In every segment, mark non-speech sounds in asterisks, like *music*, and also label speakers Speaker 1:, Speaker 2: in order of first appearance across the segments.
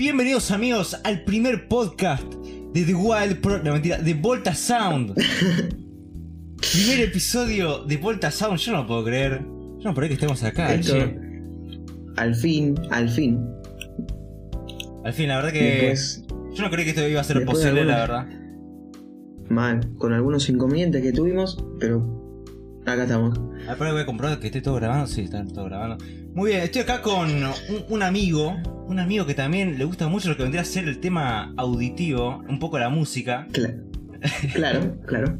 Speaker 1: Bienvenidos amigos al primer podcast de The Wild Pro... No, mentira, de Volta Sound. *laughs* primer episodio de Volta Sound, yo no lo puedo creer. Yo no puedo creer que estemos acá,
Speaker 2: Esto, al fin, al fin.
Speaker 1: Al fin, la verdad que...
Speaker 2: Después,
Speaker 1: Yo no creí que esto iba a ser posible, la verdad.
Speaker 2: mal, con algunos inconvenientes que tuvimos, pero acá estamos.
Speaker 1: Ahora voy a comprobar que esté todo grabando. Sí, está todo grabando. Muy bien, estoy acá con un, un amigo. Un amigo que también le gusta mucho lo que vendría a ser el tema auditivo, un poco la música.
Speaker 2: Cla- claro, *laughs* claro.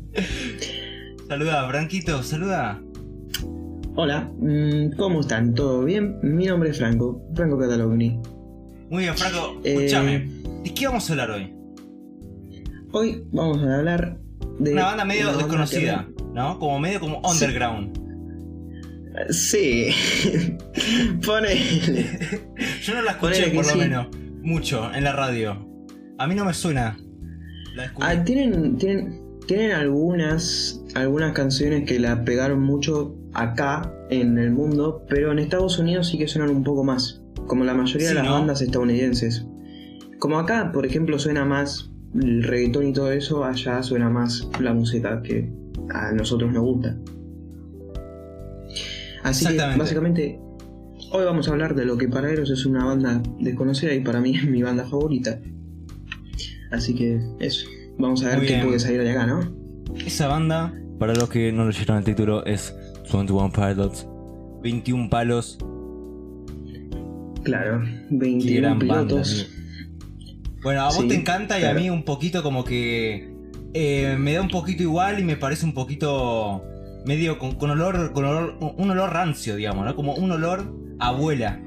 Speaker 1: Saluda, Franquito, saluda.
Speaker 2: Hola, mm, ¿cómo están? ¿Todo bien? Mi nombre es Franco, Franco Catalogni.
Speaker 1: Muy bien, Franco,
Speaker 2: Eh,
Speaker 1: escúchame. ¿De qué vamos a hablar hoy?
Speaker 2: Hoy vamos a hablar de.
Speaker 1: Una banda medio
Speaker 2: una banda
Speaker 1: desconocida,
Speaker 2: que-
Speaker 1: ¿no? Como medio como underground.
Speaker 2: Sí. *laughs* Ponele.
Speaker 1: Yo no la escuché
Speaker 2: Ponele
Speaker 1: por lo
Speaker 2: sí.
Speaker 1: menos mucho en la radio. A mí no me suena. La.
Speaker 2: Ah, tienen, tienen, tienen algunas, algunas canciones que la pegaron mucho acá en el mundo, pero en Estados Unidos sí que suenan un poco más, como la mayoría
Speaker 1: Sí,
Speaker 2: de las
Speaker 1: ¿no?
Speaker 2: bandas estadounidenses. Como acá, por ejemplo, suena más el reggaetón y todo eso, allá suena más la música que a nosotros nos gusta. Así que básicamente hoy vamos a hablar de lo que para ellos es una banda desconocida y para mí *laughs* es mi banda favorita. Así que eso, vamos a ver
Speaker 1: Muy
Speaker 2: qué
Speaker 1: bien.
Speaker 2: puede salir de acá, ¿no?
Speaker 1: Esa banda, para los que no leyeron el título, es 21 Pilots. 21 palos.
Speaker 2: Claro,
Speaker 1: Qué
Speaker 2: 21
Speaker 1: gran banda,
Speaker 2: pilotos.
Speaker 1: Bueno, a vos
Speaker 2: Sí,
Speaker 1: te encanta y a mí un poquito como que eh, me da un poquito igual y me parece un poquito medio con, con olor, con olor, un olor rancio, digamos, ¿no? Como un olor a abuela.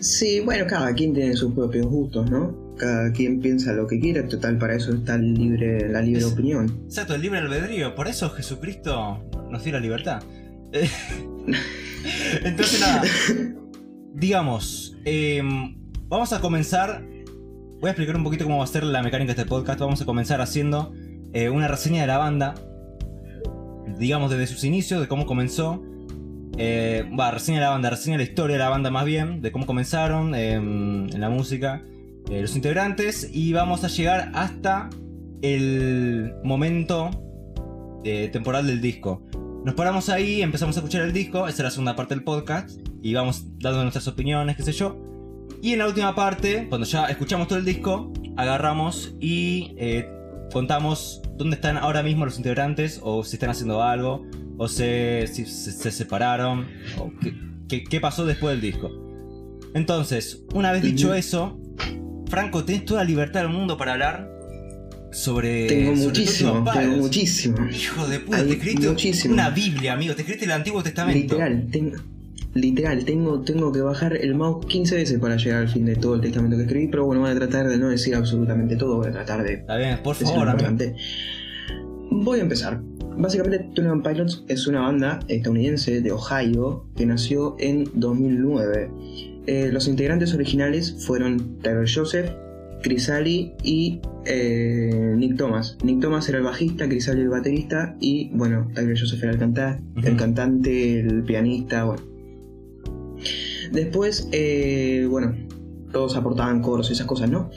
Speaker 2: Sí, bueno, cada quien tiene sus propios gustos, ¿no? Cada quien piensa lo que quiera, total, para eso está el libre, la libre
Speaker 1: Es-
Speaker 2: opinión.
Speaker 1: Exacto, el libre albedrío. Por eso Jesucristo nos dio la libertad. *laughs* Entonces nada, digamos, em, vamos a comenzar. Voy a explicar un poquito cómo va a ser la mecánica de este podcast. Vamos a comenzar haciendo eh, una reseña de la banda. Digamos desde sus inicios, de cómo comenzó. Eh, Va, reseña la banda, reseña la historia de la banda más bien, de cómo comenzaron em, en la música, eh, los integrantes. Y vamos a llegar hasta el momento eh, temporal del disco. Nos paramos ahí, empezamos a escuchar el disco, esa es la segunda parte del podcast, y vamos dando nuestras opiniones, qué sé yo. Y en la última parte, cuando ya escuchamos todo el disco, agarramos y eh, contamos dónde están ahora mismo los integrantes, o si están haciendo algo, o se, si se, se separaron, o qué, qué- qué pasó después del disco. Entonces, una vez dicho eso, Franco, tenés toda la libertad del mundo para hablar sobre.
Speaker 2: Tengo
Speaker 1: sobre
Speaker 2: muchísimo, tengo muchísimo.
Speaker 1: Hijo de puta,
Speaker 2: Hay
Speaker 1: te escribiste
Speaker 2: muchísimo.
Speaker 1: una Biblia, amigo. Te escribiste el Antiguo Testamento.
Speaker 2: Literal, tengo, literal, tengo, tengo que bajar el mouse 15 veces para llegar al fin de todo el testamento que escribí, pero bueno, voy a tratar de no decir absolutamente todo, voy a tratar de
Speaker 1: Está bien, por favor.
Speaker 2: Voy a empezar. Básicamente, Twenty Pilots es una banda estadounidense de Ohio que nació en 2009. Eh, los integrantes originales fueron Tyler Joseph, Chris Ali y eh, Nick Thomas. Nick Thomas era el bajista, Chris Ali el baterista y bueno, Tyler Joseph era el, canta- el cantante, el pianista, bueno. Después, eh, bueno, todos aportaban coros y esas cosas, ¿no?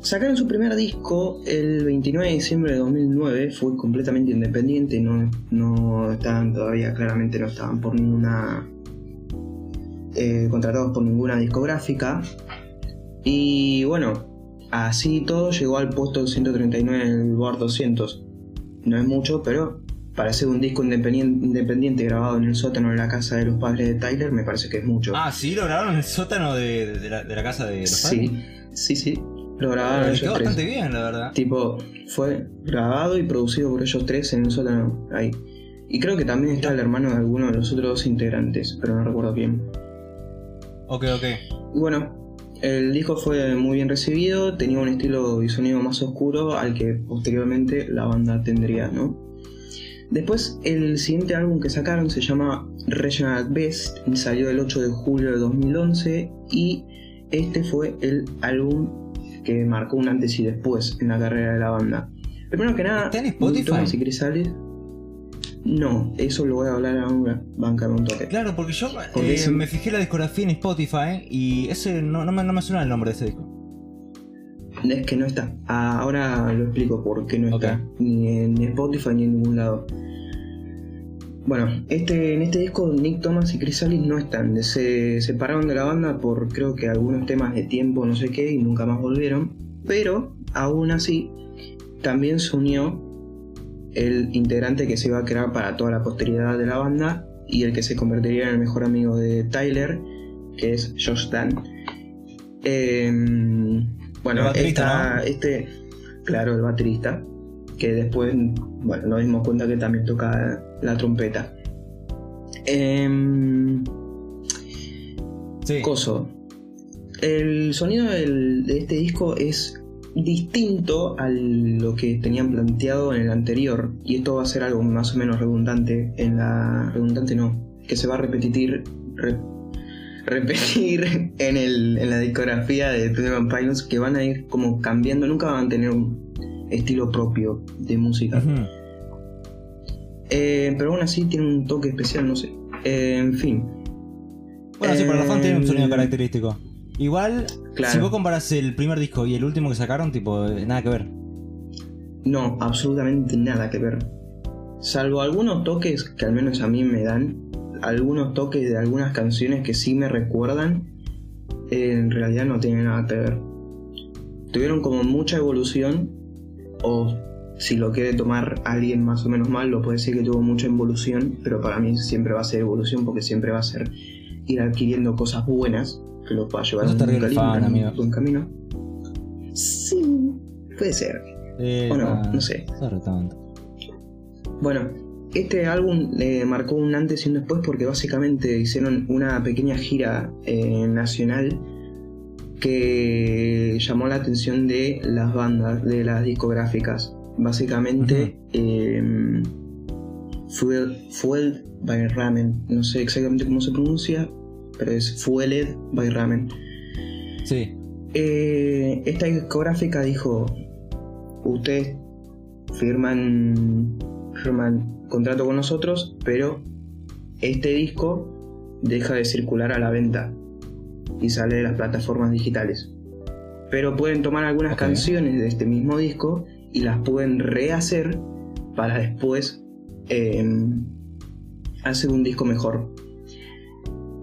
Speaker 2: Sacaron su primer disco el 29 de diciembre de 2009, fue completamente independiente, no, estaban todavía, claramente no estaban por ninguna... eh, contratados por ninguna discográfica. Y bueno, así todo llegó al puesto 139 en el Board 200. No es mucho, pero para ser un disco independien- independiente grabado en el sótano de la casa de los padres de Tyler, me parece que es mucho.
Speaker 1: Ah, sí, lo grabaron en el sótano de, de la, de la casa de los
Speaker 2: sí, sí, sí. Lo
Speaker 1: padres.
Speaker 2: grabaron
Speaker 1: Eh,
Speaker 2: ellos
Speaker 1: quedó
Speaker 2: tres.
Speaker 1: bastante bien, la verdad.
Speaker 2: Tipo, fue grabado y producido por ellos tres en el sótano ahí. Y creo que también está el hermano de alguno de los otros dos integrantes, pero no recuerdo bien.
Speaker 1: Ok, ok.
Speaker 2: Bueno, el disco fue muy bien recibido, tenía un estilo y sonido más oscuro al que posteriormente la banda tendría, ¿no? Después, el siguiente álbum que sacaron se llama Regional at Best y salió el 8 de julio de 2011 y este fue el álbum que marcó un antes y después en la carrera de la banda. Primero que nada,
Speaker 1: ¿Está en Spotify?
Speaker 2: Y Chris Ali- No, eso lo voy a hablar ahora. Banca un toque.
Speaker 1: Claro, porque yo
Speaker 2: Porque
Speaker 1: eh, me fijé la discografía en Spotify y ese no, no me, no me suena el nombre de ese disco.
Speaker 2: Es que no está. Ah, ahora lo explico por qué no está. Ni en Spotify ni en ningún lado. Bueno, este, en este disco Nick Thomas y Chris Alice no están. Se separaron de la banda por creo que algunos temas de tiempo, no sé qué, y nunca más volvieron. Pero aún así, también se unió el integrante que se iba a crear para toda la posteridad de la banda y el que se convertiría en el mejor amigo de Tyler, que es Josh Dan. Bueno,
Speaker 1: El baterista,
Speaker 2: esta- este, claro, el baterista, que después, bueno, nos dimos cuenta que también toca la trompeta. Em,
Speaker 1: Sí.
Speaker 2: Coso. El sonido del- de este disco es distinto a lo que tenían planteado en el anterior. Y esto va a ser algo más o menos redundante en la. redundante no. Que se va a repetir. re- repetir *laughs* en, el, en la discografía de One Pilots. Que van a ir como cambiando. Nunca van a tener un estilo propio de música. Eh, pero aún así tiene un toque especial, no sé. Eh, en fin.
Speaker 1: Bueno, sí, para los fans tiene un sonido
Speaker 2: Eh,
Speaker 1: característico. Igual,
Speaker 2: Claro.
Speaker 1: si vos comparas el primer disco y el último que sacaron, tipo, eh, nada que ver.
Speaker 2: No, absolutamente nada que ver. Salvo algunos toques que al menos a mí me dan, algunos toques de algunas canciones que sí me recuerdan, eh, en realidad no tienen nada que ver. Tuvieron como mucha evolución, o si lo quiere tomar alguien más o menos mal, lo puede decir que tuvo mucha evolución, pero para mí siempre va a ser evolución porque siempre va a ser ir adquiriendo cosas buenas que los va a llevar a un buen,
Speaker 1: fan,
Speaker 2: camino,
Speaker 1: amigo.
Speaker 2: buen camino. Sí, puede ser.
Speaker 1: Eh,
Speaker 2: O no,
Speaker 1: ah,
Speaker 2: no sé. Bueno, este álbum eh, marcó un antes y un después porque básicamente hicieron una pequeña gira eh, nacional que llamó la atención de las bandas, de las discográficas. Básicamente, eh, Fuel, Fueled by Ramen. No sé exactamente cómo se pronuncia, pero es Fueled by Ramen.
Speaker 1: Sí.
Speaker 2: Eh, esta discográfica dijo, ustedes firman, firman contrato con nosotros, pero este disco deja de circular a la venta y sale de las plataformas digitales. Pero pueden tomar algunas canciones de este mismo disco y las pueden rehacer para después eh, hacer un disco mejor.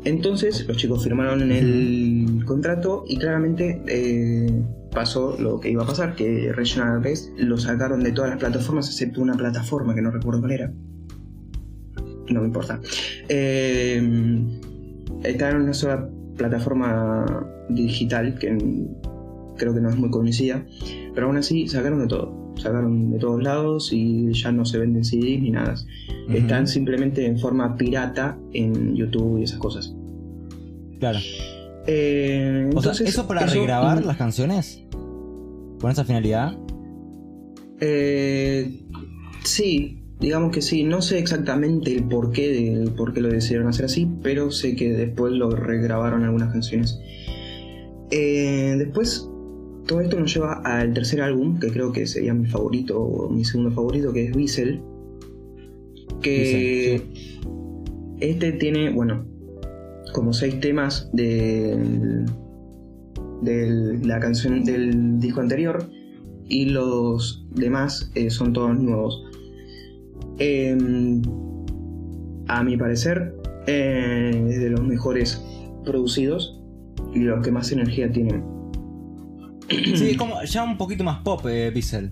Speaker 2: Entonces los chicos firmaron el contrato y claramente eh, pasó lo que iba a pasar, que Regional Best lo sacaron de todas las plataformas excepto una plataforma que no recuerdo cuál era. No me importa. Eh, está en una sola plataforma digital que creo que no es muy conocida, pero aún así sacaron de todo. Sacaron de todos lados y ya no se venden CDs ni nada. Están simplemente en forma pirata en YouTube y esas cosas.
Speaker 1: Claro.
Speaker 2: Eh,
Speaker 1: O sea, ¿eso para
Speaker 2: eso,
Speaker 1: regrabar
Speaker 2: mm,
Speaker 1: las canciones? ¿Con esa finalidad?
Speaker 2: eh, sí, digamos que sí. No sé exactamente el porqué del por qué lo decidieron hacer así, pero sé que después lo regrabaron algunas canciones. Eh, después, todo esto nos lleva al tercer álbum, que creo que sería mi favorito, o mi segundo favorito, que es Wiesel. Que este tiene, bueno, como seis temas de, de la canción del disco anterior y los demás eh, son todos nuevos. Em, a mi parecer, eh, es de los mejores producidos y los que más energía tienen.
Speaker 1: Sí, como ya un poquito más pop, eh, Pixel.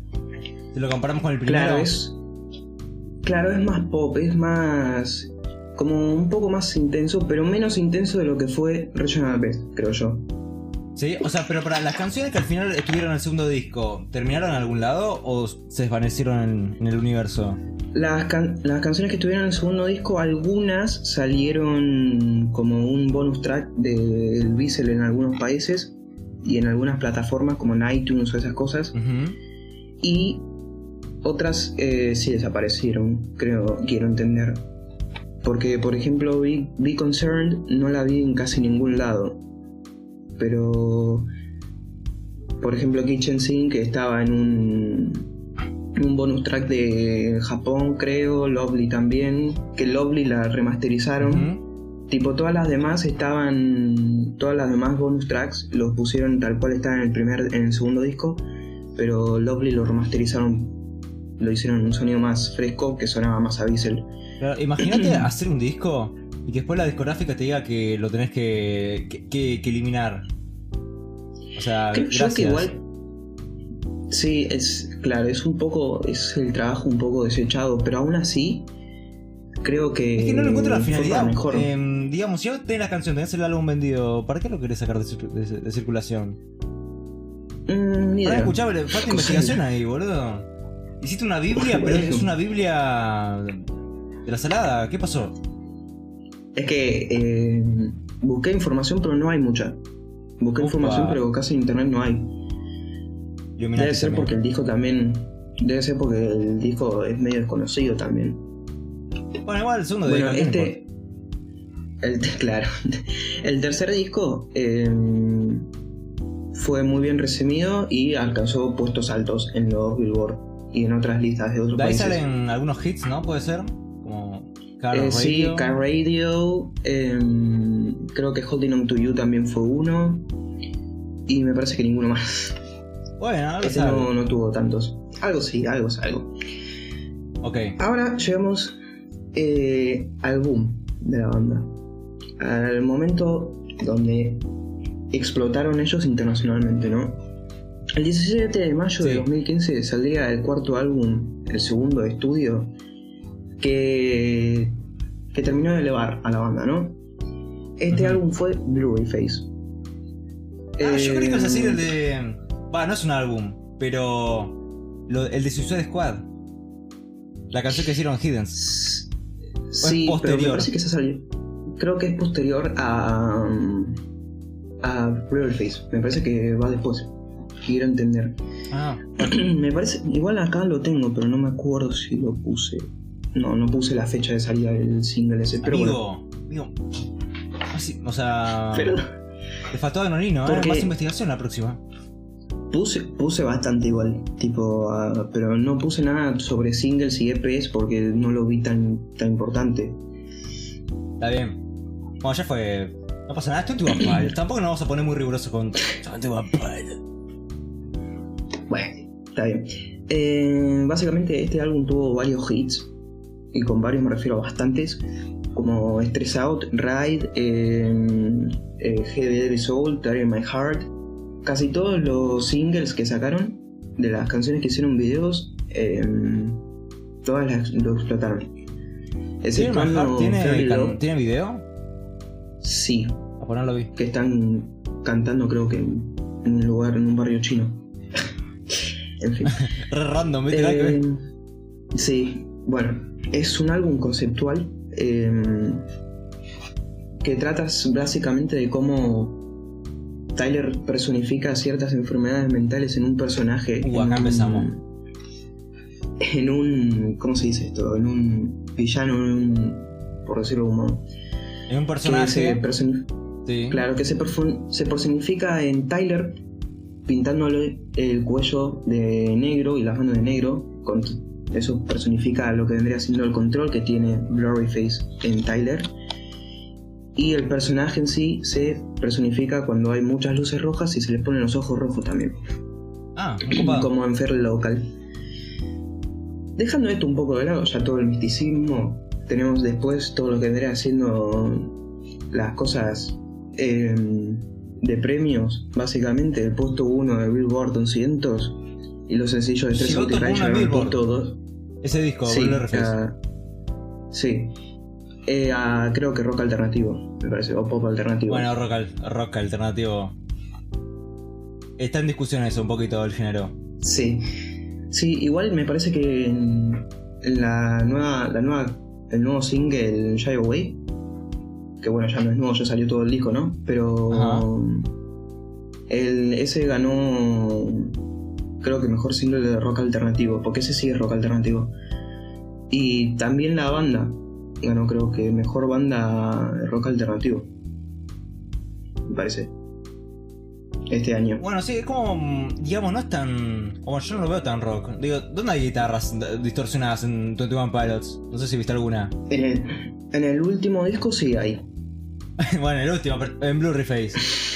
Speaker 1: Si lo comparamos con el primero.
Speaker 2: Claro, es. Claro, es más pop, es más. Como un poco más intenso, pero menos intenso de lo que fue Regional Best, creo yo.
Speaker 1: Sí, o sea, pero para las canciones que al final estuvieron en el segundo disco, ¿terminaron en algún lado o se desvanecieron en, en el universo?
Speaker 2: Las, can- las canciones que estuvieron en el segundo disco, algunas salieron como un bonus track del Beatle en algunos países y en algunas plataformas como en iTunes o esas cosas. Y otras eh, sí desaparecieron, creo, quiero entender. Porque, por ejemplo, Be, Be Concerned no la vi en casi ningún lado. Pero, por ejemplo, Kitchen Sink estaba en un, un bonus track de Japón, creo, Lovely también, que Lovely la remasterizaron. Tipo, todas las demás estaban. Todas las demás bonus tracks los pusieron tal cual estaban en el primer, en el segundo disco. Pero Lovely lo remasterizaron. Lo hicieron un sonido más fresco que sonaba más a Diesel.
Speaker 1: Claro, Imagínate *clears throat* hacer un disco y que después la discográfica te diga que lo tenés que, que, que- que eliminar. O sea,
Speaker 2: Creo yo que igual. Sí, es. Claro, es un poco. Es el trabajo un poco desechado. Pero aún así. Creo que.
Speaker 1: Es que no lo encuentro la finalidad.
Speaker 2: mejor.
Speaker 1: Em, digamos, si vos tenés la canción, tenés el álbum vendido, ¿para qué lo querés sacar de, cir- de- de circulación?
Speaker 2: Mm, ni idea.
Speaker 1: falta *laughs* investigación ahí, boludo. Hiciste una Biblia, *laughs* pero es una Biblia de la salada. ¿Qué pasó?
Speaker 2: Es que eh, busqué información, pero no hay mucha. Busqué información, pero casi en internet no hay. Debe ser
Speaker 1: también.
Speaker 2: porque el disco también. Debe ser porque el disco es medio desconocido también.
Speaker 1: Bueno, igual el segundo
Speaker 2: Bueno, este. El, claro. El tercer disco eh, fue muy bien recibido y alcanzó puestos altos en los Billboard y en otras listas de otros
Speaker 1: De ahí
Speaker 2: países.
Speaker 1: salen algunos hits, ¿no? ¿Puede ser? Car
Speaker 2: Eh, sí. Car Radio. em, creo que Holding On To You también fue uno. Y me parece que ninguno más.
Speaker 1: Bueno, algo sale.
Speaker 2: no, no tuvo tantos. Algo sí, algo es algo.
Speaker 1: Ok.
Speaker 2: Ahora llegamos eh, al boom de la banda. Al momento donde explotaron ellos internacionalmente, ¿no? El 17 de mayo de
Speaker 1: Sí.
Speaker 2: 2015 saldría el cuarto álbum, el segundo de estudio, que, que terminó de elevar a la banda, ¿no? Este álbum fue Blu-ray Face.
Speaker 1: Ah, yo creí que ibas a decir
Speaker 2: Eh,
Speaker 1: el de. Va, no es un álbum, pero. lo- el de Suicide Squad. La canción que hicieron Hiddens.
Speaker 2: Sí, pero me
Speaker 1: posterior?
Speaker 2: parece que esa salió. Creo que es posterior a. a Blu-ray Face. Me parece que va después. Quiero entender.
Speaker 1: Ah, *clears throat*
Speaker 2: me parece. Igual acá lo tengo, pero no me acuerdo si lo puse. No, no puse la fecha de salida del single ese, pero bueno.
Speaker 1: amigo. Amigo. Así, o sea.
Speaker 2: Pero
Speaker 1: Le faltó Anonino, ¿eh? Más investigación la próxima.
Speaker 2: puse, puse bastante igual. Tipo, ah, pero no puse nada sobre singles y EPs porque no lo vi tan, tan importante.
Speaker 1: Está bien. Bueno, ya fue. No pasa nada, esto es Vampire. Tampoco nos vamos a poner muy riguroso con. Vampire.
Speaker 2: Bueno, está bien. Eh, básicamente este álbum tuvo varios hits, y con varios me refiero a bastantes, como Stress Out, Ride, eh, eh, Heavy Heavy Soul, Tear in My Heart. Casi todos los singles que sacaron, de las canciones que hicieron videos, eh, todas las, lo explotaron.
Speaker 1: ¿Tiene? ¿Tiene, ¿Tiene video?
Speaker 2: sí,
Speaker 1: A ponerlo vi.
Speaker 2: que están cantando creo que en un lugar, en un barrio chino. *laughs* en fin. *laughs*
Speaker 1: Random, ¿viste?
Speaker 2: Eh, sí, bueno, es un álbum conceptual eh, que trata básicamente de cómo Tyler personifica ciertas enfermedades mentales en un personaje.
Speaker 1: Uh,
Speaker 2: en
Speaker 1: acá empezamos.
Speaker 2: En un. ¿Cómo se dice esto? En un villano, en un. Por decirlo modo.
Speaker 1: En un
Speaker 2: Que se
Speaker 1: personaje. Sí.
Speaker 2: Claro, que se, se personifica en Tyler pintándole el cuello de negro y las manos de negro. Con eso personifica lo que vendría siendo el control que tiene Blurry Face en Tyler. Y el personaje en sí se personifica cuando hay muchas luces rojas y se le ponen los ojos rojos también,
Speaker 1: Ah,
Speaker 2: como en Fairly Local. Dejando esto un poco de lado, ya todo el misticismo, tenemos después todo lo que vendría siendo las cosas eh, de premios, básicamente el puesto 1 de Billboard 200 y los sencillos de
Speaker 1: top
Speaker 2: Rage
Speaker 1: uno en Billboard.
Speaker 2: puesto 2.
Speaker 1: Ese disco,
Speaker 2: Sí,
Speaker 1: Blue Face.
Speaker 2: a- sí. Eh, a- creo que rock alternativo, me parece, o pop alternativo.
Speaker 1: Bueno, rock, al- rock alternativo. Está en discusión eso un poquito el género.
Speaker 2: Sí. Sí, igual me parece que en la nueva, la nueva, el nuevo single Shy Away, que bueno, ya no es nuevo, ya salió todo el disco, ¿no? Pero
Speaker 1: Ajá.
Speaker 2: el, ese ganó, creo que mejor single de rock alternativo, porque ese sí es rock alternativo. Y también la banda ganó, creo que mejor banda de rock alternativo, me parece. este año.
Speaker 1: Bueno, sí, es como, mm, digamos, no es tan... Bueno, yo no lo veo tan rock. Digo, ¿dónde hay guitarras distorsionadas en 21 Pilots? No sé si viste alguna.
Speaker 2: En el, en el último disco sí hay. *laughs*
Speaker 1: bueno, el último, pero en Blu-ray Face.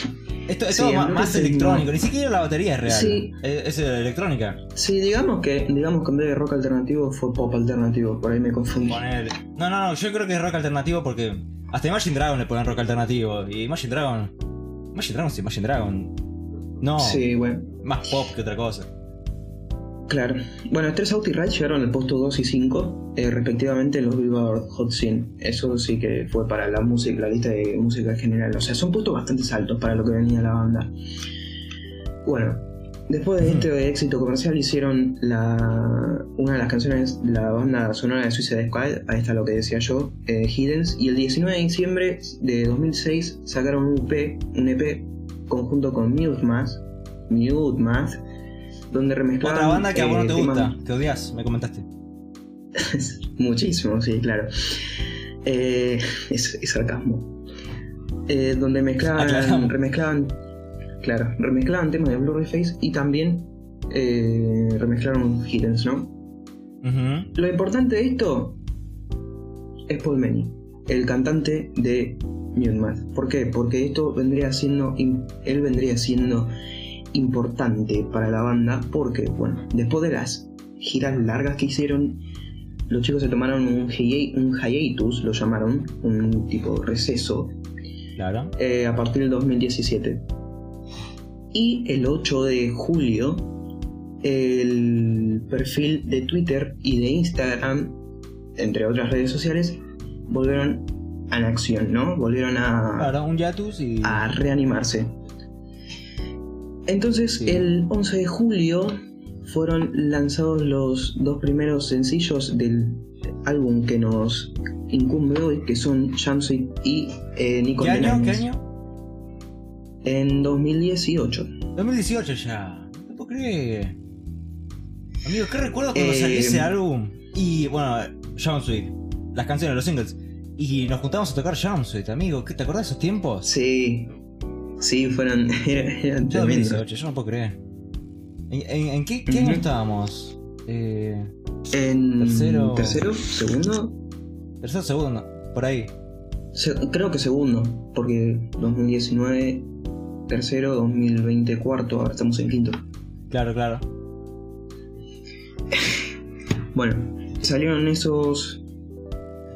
Speaker 1: *laughs* Esto es
Speaker 2: Sí,
Speaker 1: más electrónico, ni siquiera la batería es real.
Speaker 2: Sí.
Speaker 1: Es, es electrónica.
Speaker 2: Sí, digamos que, digamos que en vez de rock alternativo fue pop alternativo, por ahí me confundí.
Speaker 1: Poner... No, no, no, yo creo que es rock alternativo porque hasta Imagine Dragon le ponen rock alternativo. Y Imagine Dragon. Imagine Dragon es Imagine Dragon. No,
Speaker 2: Sí, bueno,
Speaker 1: más pop que otra cosa.
Speaker 2: Claro. Bueno, Stress y Ride llegaron al puesto 2 y 5, eh, respectivamente en los Billboard Hot 100. Eso sí que fue para la música, la lista de música en general. O sea, son puestos bastante altos para lo que venía la banda. Bueno, después de este éxito comercial hicieron la, una de las canciones de la banda sonora de Suicide Squad, ahí está lo que decía yo, eh, Hiddens, y el 19 de diciembre de 2006 sacaron un EP, un EP conjunto con Mute Math, Mute Math, donde remezclaban
Speaker 1: Otra banda que a vos no
Speaker 2: eh,
Speaker 1: te
Speaker 2: temas-
Speaker 1: gusta, que odias, me comentaste. *laughs*
Speaker 2: Muchísimo, sí, claro. Eh, es, es sarcasmo. Eh, donde mezclaban,
Speaker 1: Aclaramos.
Speaker 2: remezclaban, claro, remezclaban temas de Blu-ray Face y también eh, remezclaron Hiddens, ¿no? Lo importante de esto es Paul Many, el cantante de Mute Math. ¿Por qué? Porque esto vendría siendo, él vendría siendo importante para la banda porque, bueno, después de las giras largas que hicieron, los chicos se tomaron un, hiai- un hiatus, lo llamaron, un tipo de receso,
Speaker 1: Claro.
Speaker 2: eh, a partir del 2017. Y el 8 de julio, el perfil de Twitter y de Instagram, entre otras redes sociales, volvieron a la acción, ¿no? Volvieron a,
Speaker 1: Claro, un y.
Speaker 2: a reanimarse. Entonces,
Speaker 1: Sí.
Speaker 2: el 11 de julio fueron lanzados los dos primeros sencillos del álbum que nos incumbe hoy, que son Jumpsuit y eh, Nico
Speaker 1: ¿Qué año? ¿Qué año?
Speaker 2: En 2018.
Speaker 1: 2018 ya. No puedo creer. Amigo, ¿qué recuerdo cuando
Speaker 2: Eh,
Speaker 1: salió ese álbum? Y bueno, Jumpsuit, las canciones, los singles. Y nos juntamos a tocar Jumpsuit, amigo. ¿Qué, ¿Te acordás de esos tiempos?
Speaker 2: Sí, sí, fueron. eran *laughs* eran
Speaker 1: Yo
Speaker 2: tremendos.
Speaker 1: 2018, yo no puedo creer. ¿En, en- en qué, qué año estábamos? Eh,
Speaker 2: En
Speaker 1: Tercero.
Speaker 2: tercero, segundo,
Speaker 1: tercero, segundo, por ahí.
Speaker 2: Se- creo que segundo, porque 2019, tercero, 2020, cuarto, ahora estamos en quinto.
Speaker 1: Claro, claro. *laughs*
Speaker 2: Bueno, salieron esos.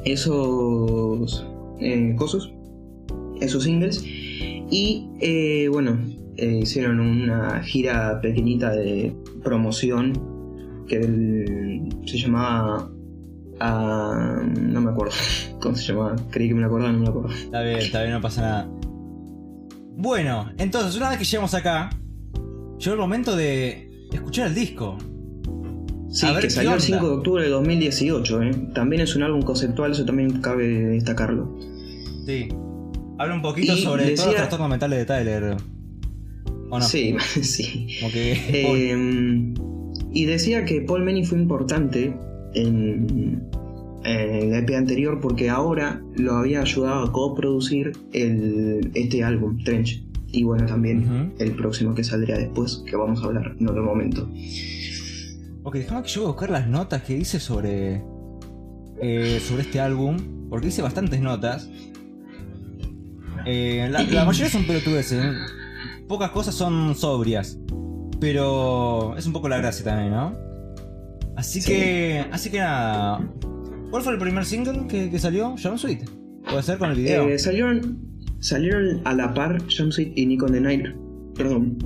Speaker 2: esos. eh, cosos, esos singles, y eh, bueno, eh, hicieron una gira pequeñita de promoción que el- se llamaba. ah, no me acuerdo *laughs* cómo se llamaba, creí que me lo acordaba, no me acuerdo.
Speaker 1: Está bien, está bien, no pasa nada. Bueno, entonces, una vez que llegamos acá, llegó el momento de escuchar el disco.
Speaker 2: Sí,
Speaker 1: A ver
Speaker 2: que salió el
Speaker 1: onda.
Speaker 2: 5 de octubre de 2018. ¿eh? También es un álbum conceptual, eso también cabe destacarlo.
Speaker 1: Sí. Habla un poquito
Speaker 2: Y
Speaker 1: sobre
Speaker 2: decía-
Speaker 1: todos los trastornos mentales de Tyler. ¿O no?
Speaker 2: Sí, *laughs* sí.
Speaker 1: Que. *laughs*
Speaker 2: Eh, y decía que Paul Many fue importante en, en el EP anterior porque ahora lo había ayudado a coproducir el, este álbum, Trench. Y bueno, también el próximo que saldría después, que vamos a hablar en otro momento.
Speaker 1: Ok, déjame que yo voy a buscar las notas que hice sobre. eh, sobre este álbum. Porque hice bastantes notas. Eh, la, la mayoría son pelotudeces. ¿eh? Pocas cosas son sobrias. Pero es un poco la gracia también, ¿no? Así
Speaker 2: Sí.
Speaker 1: que. Así que nada. ¿Cuál fue el primer single que, que salió? Jumpsuit. Puede ser con el video.
Speaker 2: Eh, salieron, salieron a la par Jumpsuit y Nikon the Niners. Perdón.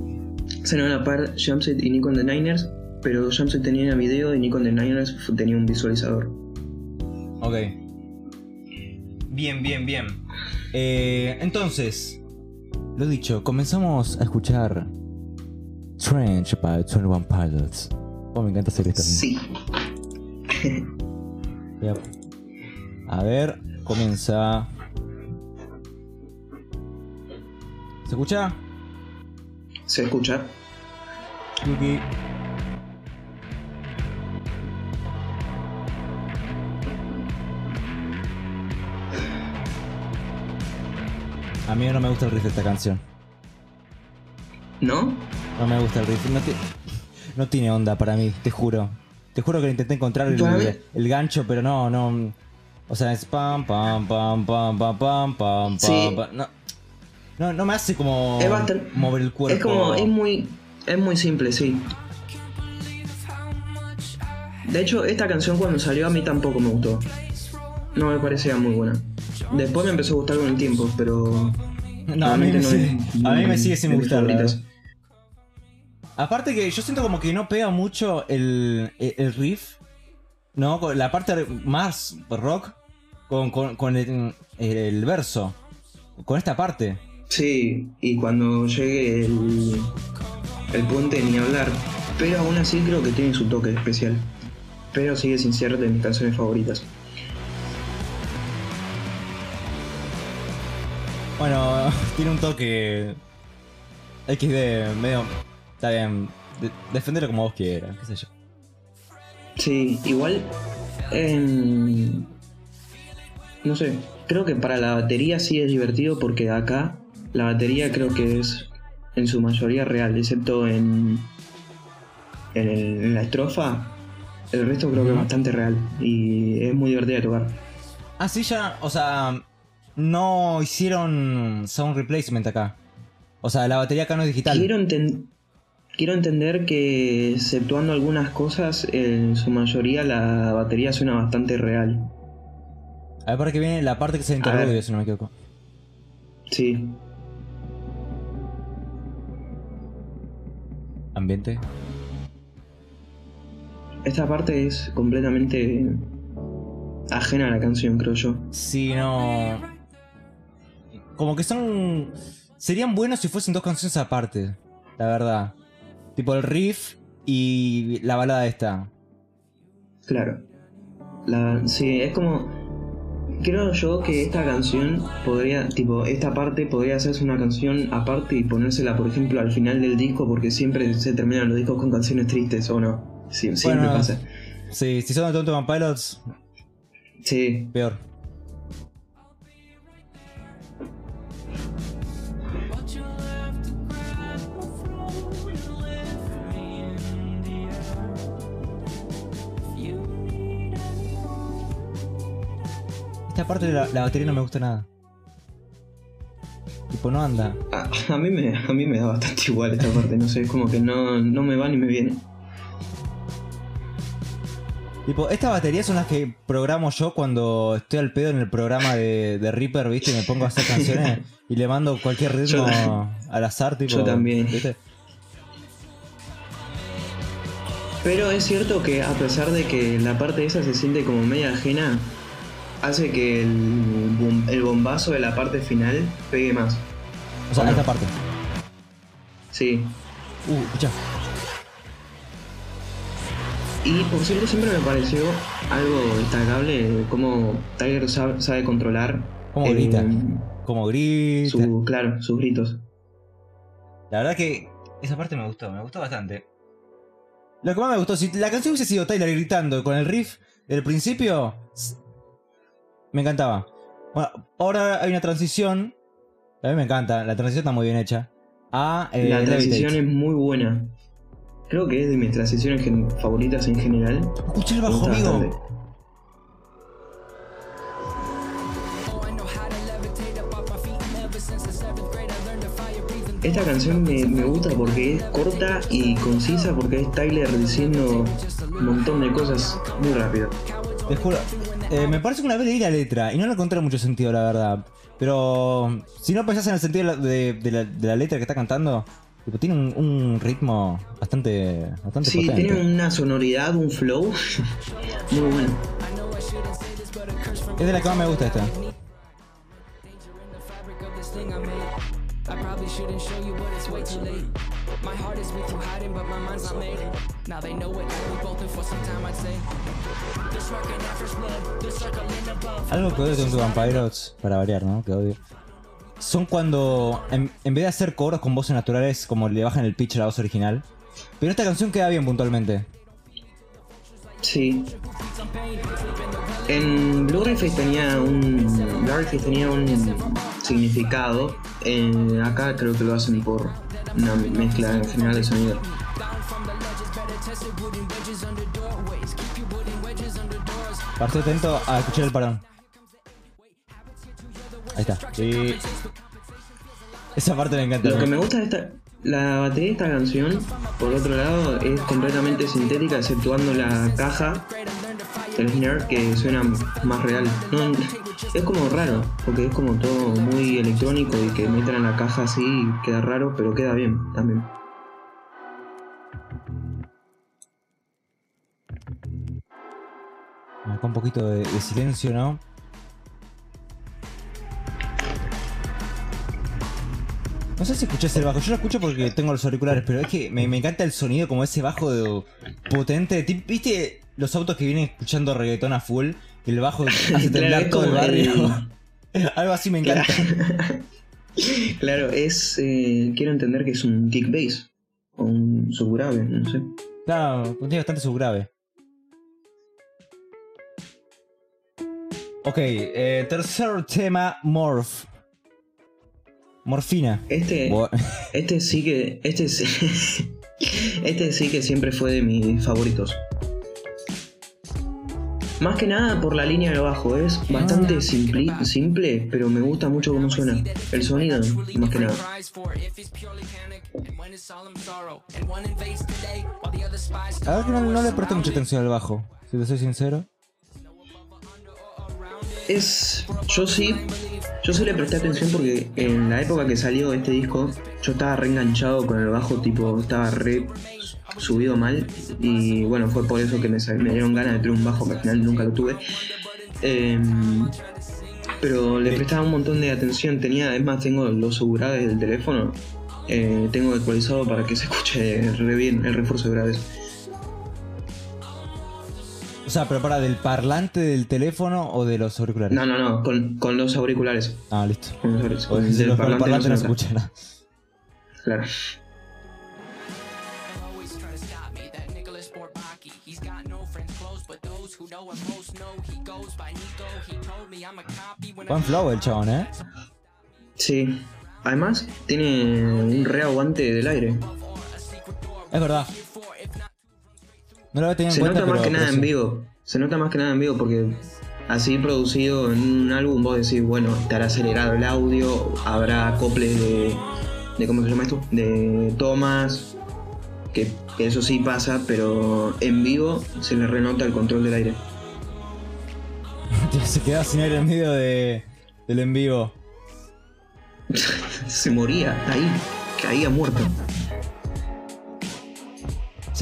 Speaker 2: Salieron a la par Jumpsuit y Nikon the Niners, pero Jumpsuit tenía video y Nikon the Niners tenía un visualizador.
Speaker 1: Ok. Bien, bien, bien. Eh, entonces, lo dicho, comenzamos a escuchar Strange by 21 Pilots. Oh, me encanta hacer esto.
Speaker 2: Sí.
Speaker 1: A- A ver, comienza. ¿Se escucha?
Speaker 2: Se escucha.
Speaker 1: Yuki. A mí no me gusta el riff de esta canción.
Speaker 2: ¿No?
Speaker 1: No me gusta el riff. No, ti- no tiene onda para mí, te juro. Te juro que intenté encontrar el,
Speaker 2: Para mí-
Speaker 1: el gancho, pero no, no. O sea, es pam, pam, pam, pam, pam, pam, pam,
Speaker 2: Sí.
Speaker 1: pam. No, no, no me hace como
Speaker 2: Es bastante-
Speaker 1: mover el cuerpo.
Speaker 2: Es como, es muy, es muy simple, sí. De hecho, esta canción cuando salió a mí tampoco me gustó. No me parecía muy buena. Después me empezó a gustar con el tiempo, pero...
Speaker 1: No, a mí, me
Speaker 2: no
Speaker 1: sigue,
Speaker 2: es
Speaker 1: a mí me sigue sin gustar. Aparte que yo siento como que no pega mucho el, el- el riff, ¿no? La parte más rock con, con- con el, el verso. Con esta parte.
Speaker 2: Sí, y cuando llegue el, el puente ni hablar. Pero aún así creo que tiene su toque especial. Pero sigue sin ser de mis canciones favoritas.
Speaker 1: Bueno, *laughs* tiene un toque XD medio... Está bien, de- defendelo como vos quieras, qué sé yo.
Speaker 2: Sí, igual. em, no sé, creo que para la batería sí es divertido porque acá la batería creo que es en su mayoría real, excepto en, en, el- en la estrofa. El resto creo que es bastante real y es muy divertido de tocar.
Speaker 1: Ah, sí, ya, o sea, no hicieron sound replacement acá. O sea, la batería acá no es digital.
Speaker 2: Quiero, enten- quiero entender que, exceptuando algunas cosas, en su mayoría la batería suena bastante real.
Speaker 1: A ver, para que viene la parte que se
Speaker 2: ver.
Speaker 1: si no me equivoco.
Speaker 2: Sí,
Speaker 1: Ambiente.
Speaker 2: esta parte es completamente ajena a la canción, creo yo.
Speaker 1: Sí, no. Como que son. Serían buenos si fuesen dos canciones aparte, la verdad. Tipo el riff y la balada esta.
Speaker 2: Claro. La, sí, es como. Creo yo que esta canción podría, tipo, esta parte podría hacerse una canción aparte y ponérsela, por ejemplo, al final del disco, porque siempre se terminan los discos con canciones tristes, ¿o no? Sí, siempre
Speaker 1: Bueno.
Speaker 2: pasa.
Speaker 1: Sí, si son de Tonto Van Pilots,
Speaker 2: Sí,
Speaker 1: peor. Esta parte de la, la batería no me gusta nada. Tipo, no anda.
Speaker 2: a, a mí me, a mí me da bastante igual esta parte, no sé, es como que no, no me va ni me viene.
Speaker 1: Tipo, estas baterías son las que programo yo cuando estoy al pedo en el programa de, de Reaper, ¿viste? Y me pongo a hacer canciones *laughs* y le mando cualquier ritmo
Speaker 2: Yo-
Speaker 1: al azar, tipo.
Speaker 2: yo también.
Speaker 1: ¿viste?
Speaker 2: Pero es cierto que a pesar de que la parte esa se siente como media ajena, hace que el, bom- el bombazo de la parte final pegue más.
Speaker 1: O sea,
Speaker 2: ¿O no?
Speaker 1: esta parte.
Speaker 2: Sí.
Speaker 1: Uh, escucha.
Speaker 2: Y por cierto, siempre me pareció algo destacable cómo Tiger sabe, sabe controlar
Speaker 1: Cómo
Speaker 2: eh,
Speaker 1: grita. Como grita.
Speaker 2: su, claro, sus gritos.
Speaker 1: La verdad que esa parte me gustó, me gustó bastante. Lo que más me gustó, si la canción hubiese sido Tyler gritando con el riff del principio, me encantaba. Bueno, ahora hay una transición, a mí me encanta, la transición está muy bien hecha, a eh,
Speaker 2: la transición
Speaker 1: Levitate.
Speaker 2: es muy buena. Creo que es de mis transiciones favoritas en general.
Speaker 1: Escucha el bajo, amigo.
Speaker 2: Esta canción me, me gusta porque es corta y concisa porque es Tyler diciendo un montón de cosas muy rápido.
Speaker 1: Te juro, eh, me parece que una vez leí la letra y no le encontré mucho sentido, la verdad. Pero si no pensás en el sentido de la, de- de la- de la letra que está cantando, tipo, tiene un, un ritmo bastante, bastante
Speaker 2: Sí,
Speaker 1: potente.
Speaker 2: tiene una sonoridad, un flow *laughs* muy bueno.
Speaker 1: Es de la que más me gusta esta.
Speaker 3: I probably shouldn't show you, but it's way too late. My heart is with you hiding, but my mind's not made. Now they know it, we both in for some time, I'd say. In that first blood, the circle in above.
Speaker 1: Algo que odio de Tonto Vampiros, para variar, ¿no? Que odio. Son cuando, en, en vez de hacer coros con voces naturales, como le bajan el pitch a la voz original. Pero esta canción queda bien puntualmente.
Speaker 2: Sí. En Blu-ray tenía un. Blu-ray tenía un significado. En, acá creo que lo hacen por una mezcla en general de sonido.
Speaker 1: Parte atento a escuchar el parón. Ahí está. Sí. Esa parte me encanta.
Speaker 2: Lo que me gusta de esta. La batería de esta canción, por otro lado, es completamente sintética, exceptuando la caja del snare que suena más real. Es como raro, porque es como todo muy electrónico y que metan en la caja así queda raro, pero queda bien también.
Speaker 1: Acá un poquito de silencio, ¿no? No sé si escuchás el bajo, yo lo escucho porque tengo los auriculares, pero es que me, me encanta el sonido como ese bajo de- potente. Tip- ¿Viste los autos que vienen escuchando reggaetón a full? El bajo hace *laughs* temblar todo el barrio. *laughs* Algo así me encanta. *laughs*
Speaker 2: Claro, es. eh, quiero entender que es un kick bass. O un subgrave, no sé.
Speaker 1: Claro, tiene bastante subgrave. Ok, eh, tercer tema, Morph. Morfina.
Speaker 2: Este.
Speaker 1: Bo- *laughs*
Speaker 2: Este sí que. Este sí. *laughs* este sí que siempre fue de mis favoritos. Más que nada por la línea de bajo, es bastante simple, simple, pero me gusta mucho cómo suena. El sonido, más que nada.
Speaker 1: A ver que no, no le presté mucha atención al bajo, si te soy sincero.
Speaker 2: Es. Yo sí. Yo sí le presté atención porque en la época que salió este disco, yo estaba reenganchado con el bajo, tipo, estaba re subido mal. Y bueno, fue por eso que me, me dieron ganas de tener un bajo que al final nunca lo tuve. Em, pero le prestaba un montón de atención. Tenía, es más, tengo los subgraves del teléfono. eh, tengo actualizado para que se escuche re bien el refuerzo de graves.
Speaker 1: O sea, pero para del parlante del teléfono o de los auriculares.
Speaker 2: No, no, no, con, con los auriculares.
Speaker 1: Ah, listo.
Speaker 2: Con los auriculares. Con
Speaker 1: si
Speaker 2: el
Speaker 1: los-
Speaker 2: parlante
Speaker 1: parlante
Speaker 2: no
Speaker 1: no escucha nada.
Speaker 2: Claro.
Speaker 1: Buen flow el chabón, ¿eh?
Speaker 2: Sí. Además, tiene un re aguante del aire.
Speaker 1: Es verdad. No lo había tenido en
Speaker 2: Se nota más que nada en vivo. Se nota más que nada en vivo porque así producido en un álbum vos decís, bueno, estará acelerado el audio, habrá acoples de, de ¿cómo se llama esto? De tomas, que, que eso sí pasa, pero en vivo se le renota el control del aire. *laughs*
Speaker 1: Se queda sin aire en medio de, del en vivo. *laughs*
Speaker 2: se moría ahí, caía muerto.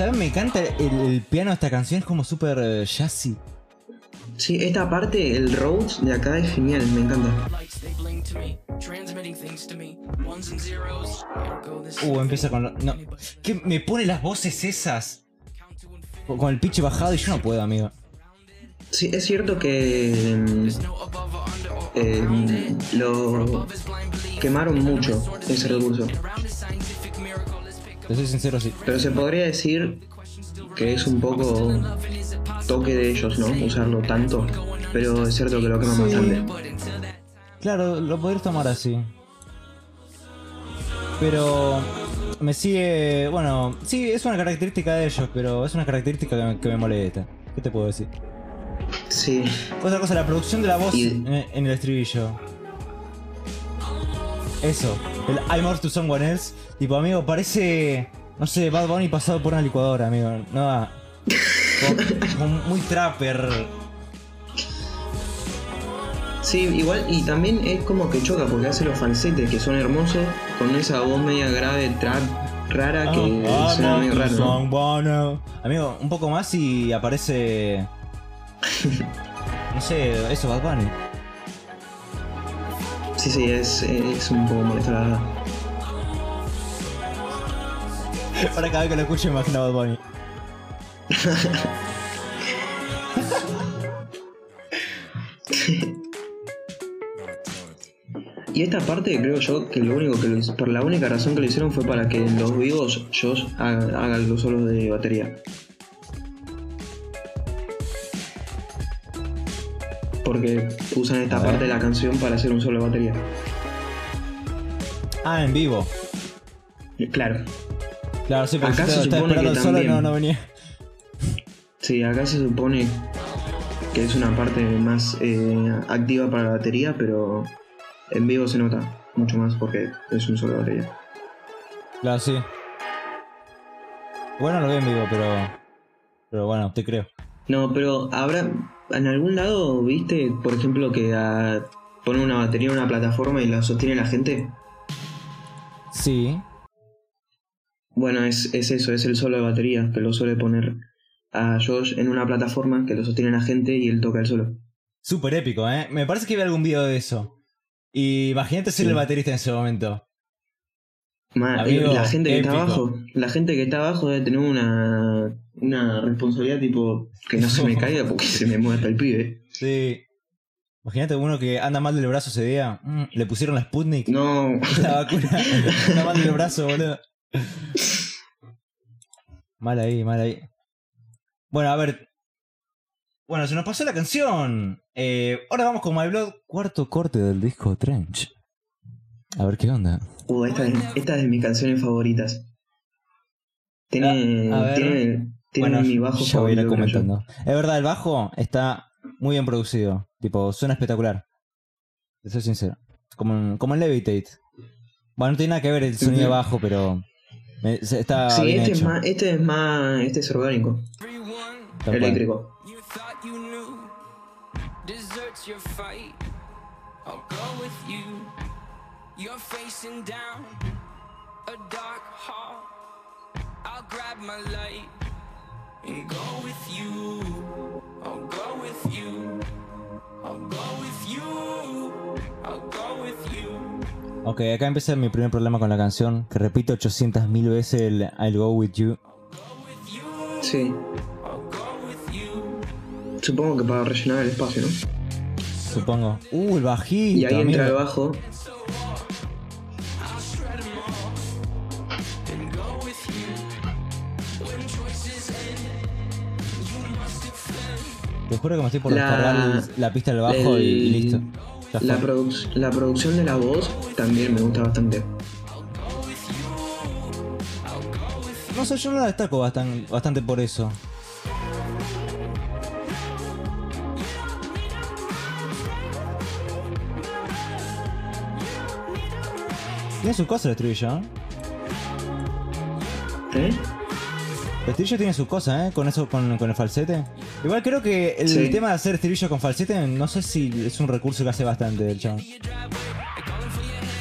Speaker 1: ¿Sabes? Me encanta el, el piano de esta canción, es como súper eh, jazzy.
Speaker 2: Sí, esta parte, el Rhodes de acá es genial, me encanta.
Speaker 1: Uh, empieza con lo- no. ¿Qué me pone las voces esas? Con el pitch bajado y yo no puedo, amigo.
Speaker 2: Sí, es cierto que eh, lo quemaron mucho ese recurso,
Speaker 1: Te soy sincero, sí.
Speaker 2: pero se podría decir que es un poco toque de ellos, ¿no? Usarlo tanto, pero es cierto que lo queman bastante.
Speaker 1: Claro, lo podrías tomar así. Pero me sigue. Bueno, sí, es una característica de ellos, pero es una característica que me, que me molesta. ¿Qué te puedo decir?
Speaker 2: Sí,
Speaker 1: Otra cosa, la producción de la voz
Speaker 2: Y-
Speaker 1: en, en el estribillo. Eso, el I'm more to someone else. Tipo, amigo, parece. No sé, Bad Bunny pasado por una licuadora, amigo. No va. Como, como muy trapper.
Speaker 2: sí, igual, y también es como que choca porque hace los falsetes que son hermosos con esa voz media grave, trap, rara que
Speaker 1: Ah,
Speaker 2: suena
Speaker 1: I'm
Speaker 2: medio raro.
Speaker 1: Amigo, un poco más y aparece. *laughs* No sé, eso, Bad Bunny.
Speaker 2: Sí, sí, es, es un poco molesto la verdad.
Speaker 1: Para cada vez que lo escucho imagino a Bad Bunny. *laughs*
Speaker 2: Y esta parte creo yo que lo único que lo hizo- por la única razón que lo hicieron fue para que en los vivos Josh haga, haga los solos de batería. Porque usan esta parte de la canción para hacer un solo de batería.
Speaker 1: Ah, en vivo.
Speaker 2: Claro,
Speaker 1: Claro, sí, porque
Speaker 2: Acá se supone que
Speaker 1: solo no, venía.
Speaker 2: sí, acá se supone que es una parte más eh, activa para la batería, pero en vivo se nota mucho más porque es un solo batería.
Speaker 1: Claro, sí. Bueno, lo vi en vivo, pero. Pero bueno, te creo.
Speaker 2: No, pero habrá. En algún lado, viste, por ejemplo, que ah, pone una batería en una plataforma y la sostiene la gente.
Speaker 1: Sí.
Speaker 2: Bueno, es, es eso, es el solo de batería, que lo suele poner a Josh en una plataforma que lo sostiene la gente y él toca el solo.
Speaker 1: Súper épico, ¿eh? Me parece que vi algún video de eso. Y imagínate ser
Speaker 2: Sí.
Speaker 1: el baterista en ese momento. Amigo,
Speaker 2: eh, la gente que está abajo, la gente que está abajo debe tener una, una responsabilidad tipo que no se me *laughs* caiga porque se me muerta el pibe.
Speaker 1: Sí. Imagínate uno que anda mal del brazo ese día. Mm, le pusieron la Sputnik.
Speaker 2: No, *laughs*
Speaker 1: La vacuna. anda mal del brazo, boludo. Mal ahí, mal ahí. Bueno, a ver. Bueno, se nos pasó la canción. Eh, ahora vamos con My Blood, cuarto corte del disco Trench. A ver qué onda.
Speaker 2: Uh, esta, es, esta es de mis canciones favoritas. Tiene,
Speaker 1: Ah, a ver.
Speaker 2: tiene, tiene
Speaker 1: bueno,
Speaker 2: mi bajo
Speaker 1: ya voy a ir
Speaker 2: yo.
Speaker 1: comentando. Es verdad, el bajo está muy bien producido. Tipo, suena espectacular. Te soy sincero. Como en, como en Levitate. Bueno, no tiene nada que ver el sonido bajo, pero me- se- está
Speaker 2: Sí,
Speaker 1: bien
Speaker 2: este es, más, este es más. Este es orgánico,
Speaker 1: Tal cual.
Speaker 2: eléctrico.
Speaker 3: you thought you knew deserts your fight. I'll go with you.
Speaker 1: Ok, acá empieza mi primer problema con la canción, que repito 800.000 veces el I'll go with you.
Speaker 2: Sí,
Speaker 3: I'll go with you.
Speaker 2: supongo que para rellenar el espacio, ¿no?
Speaker 1: Supongo. Uh, el bajito.
Speaker 2: Y ahí entra el bajo.
Speaker 1: Te juro que me estoy por
Speaker 2: La-
Speaker 1: descargar la pista del bajo y, listo.
Speaker 2: La,
Speaker 1: fue.
Speaker 2: produc- la producción de la voz también me gusta bastante.
Speaker 1: No sé, yo la destaco bastante, bastante por eso. Tiene su cosa el estribillo, ¿eh?
Speaker 2: ¿Eh?
Speaker 1: El estribillo tiene su cosa, ¿eh? Con eso, con, con el falsete. Igual creo que el
Speaker 2: Sí.
Speaker 1: tema de hacer estribillo con falsete, no sé si es un recurso que hace bastante el chabón.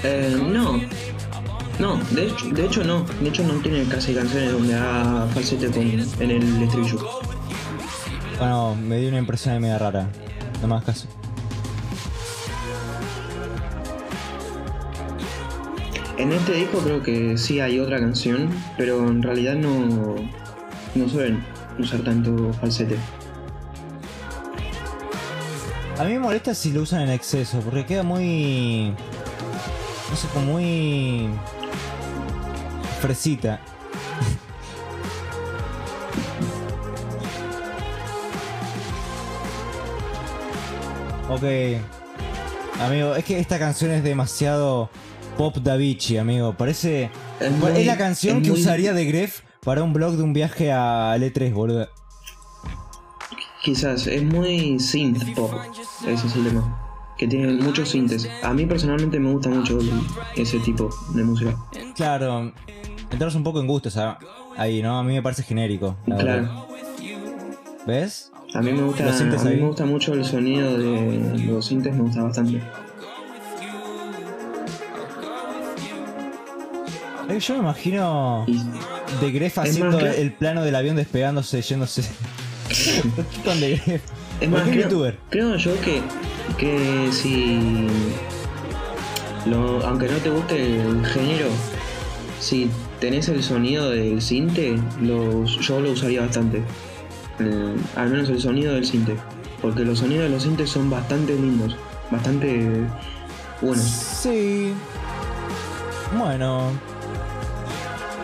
Speaker 2: Eh, no. No, de hecho, de hecho no. De hecho no tiene casi canciones donde haga falsete con, en el estribillo.
Speaker 1: Bueno, me dio una impresión ahí media rara. No más caso.
Speaker 2: En este disco creo que sí hay otra canción, pero en realidad no, no suelen usar tanto falsete.
Speaker 1: A mí me molesta si lo usan en exceso, porque queda muy. No sé, como muy. fresita. *laughs* ok. Amigo, es que esta canción es demasiado pop da Vinci, amigo. Parece.
Speaker 2: Es
Speaker 1: la canción
Speaker 2: es
Speaker 1: que
Speaker 2: muy-
Speaker 1: usaría de Gref para un blog de un viaje a L3, boludo.
Speaker 2: Quizás es muy synth pop, ese es el tema. Que tiene muchos sintes. A mí personalmente me gusta mucho ese tipo de música.
Speaker 1: Claro, entramos un poco en gustos ah, ahí, ¿no? A mí me parece genérico. verdad.
Speaker 2: Claro.
Speaker 1: ¿Ves?
Speaker 2: A mí me gusta,
Speaker 1: ¿Lo sientes
Speaker 2: a mí me gusta mucho el sonido de los sintes, me gusta bastante.
Speaker 1: Yo me imagino de Gref haciendo el plano del avión despegándose, yéndose. *laughs* Con de Gref.
Speaker 2: Es más, creo,
Speaker 1: youtuber.
Speaker 2: creo yo que, que si. lo- aunque no te guste el género, si tenés el sonido del sinte, lo- yo lo usaría bastante. El- al menos el sonido del sinte. Porque los sonidos de los sintes son bastante lindos. Bastante buenos.
Speaker 1: Sí. Bueno,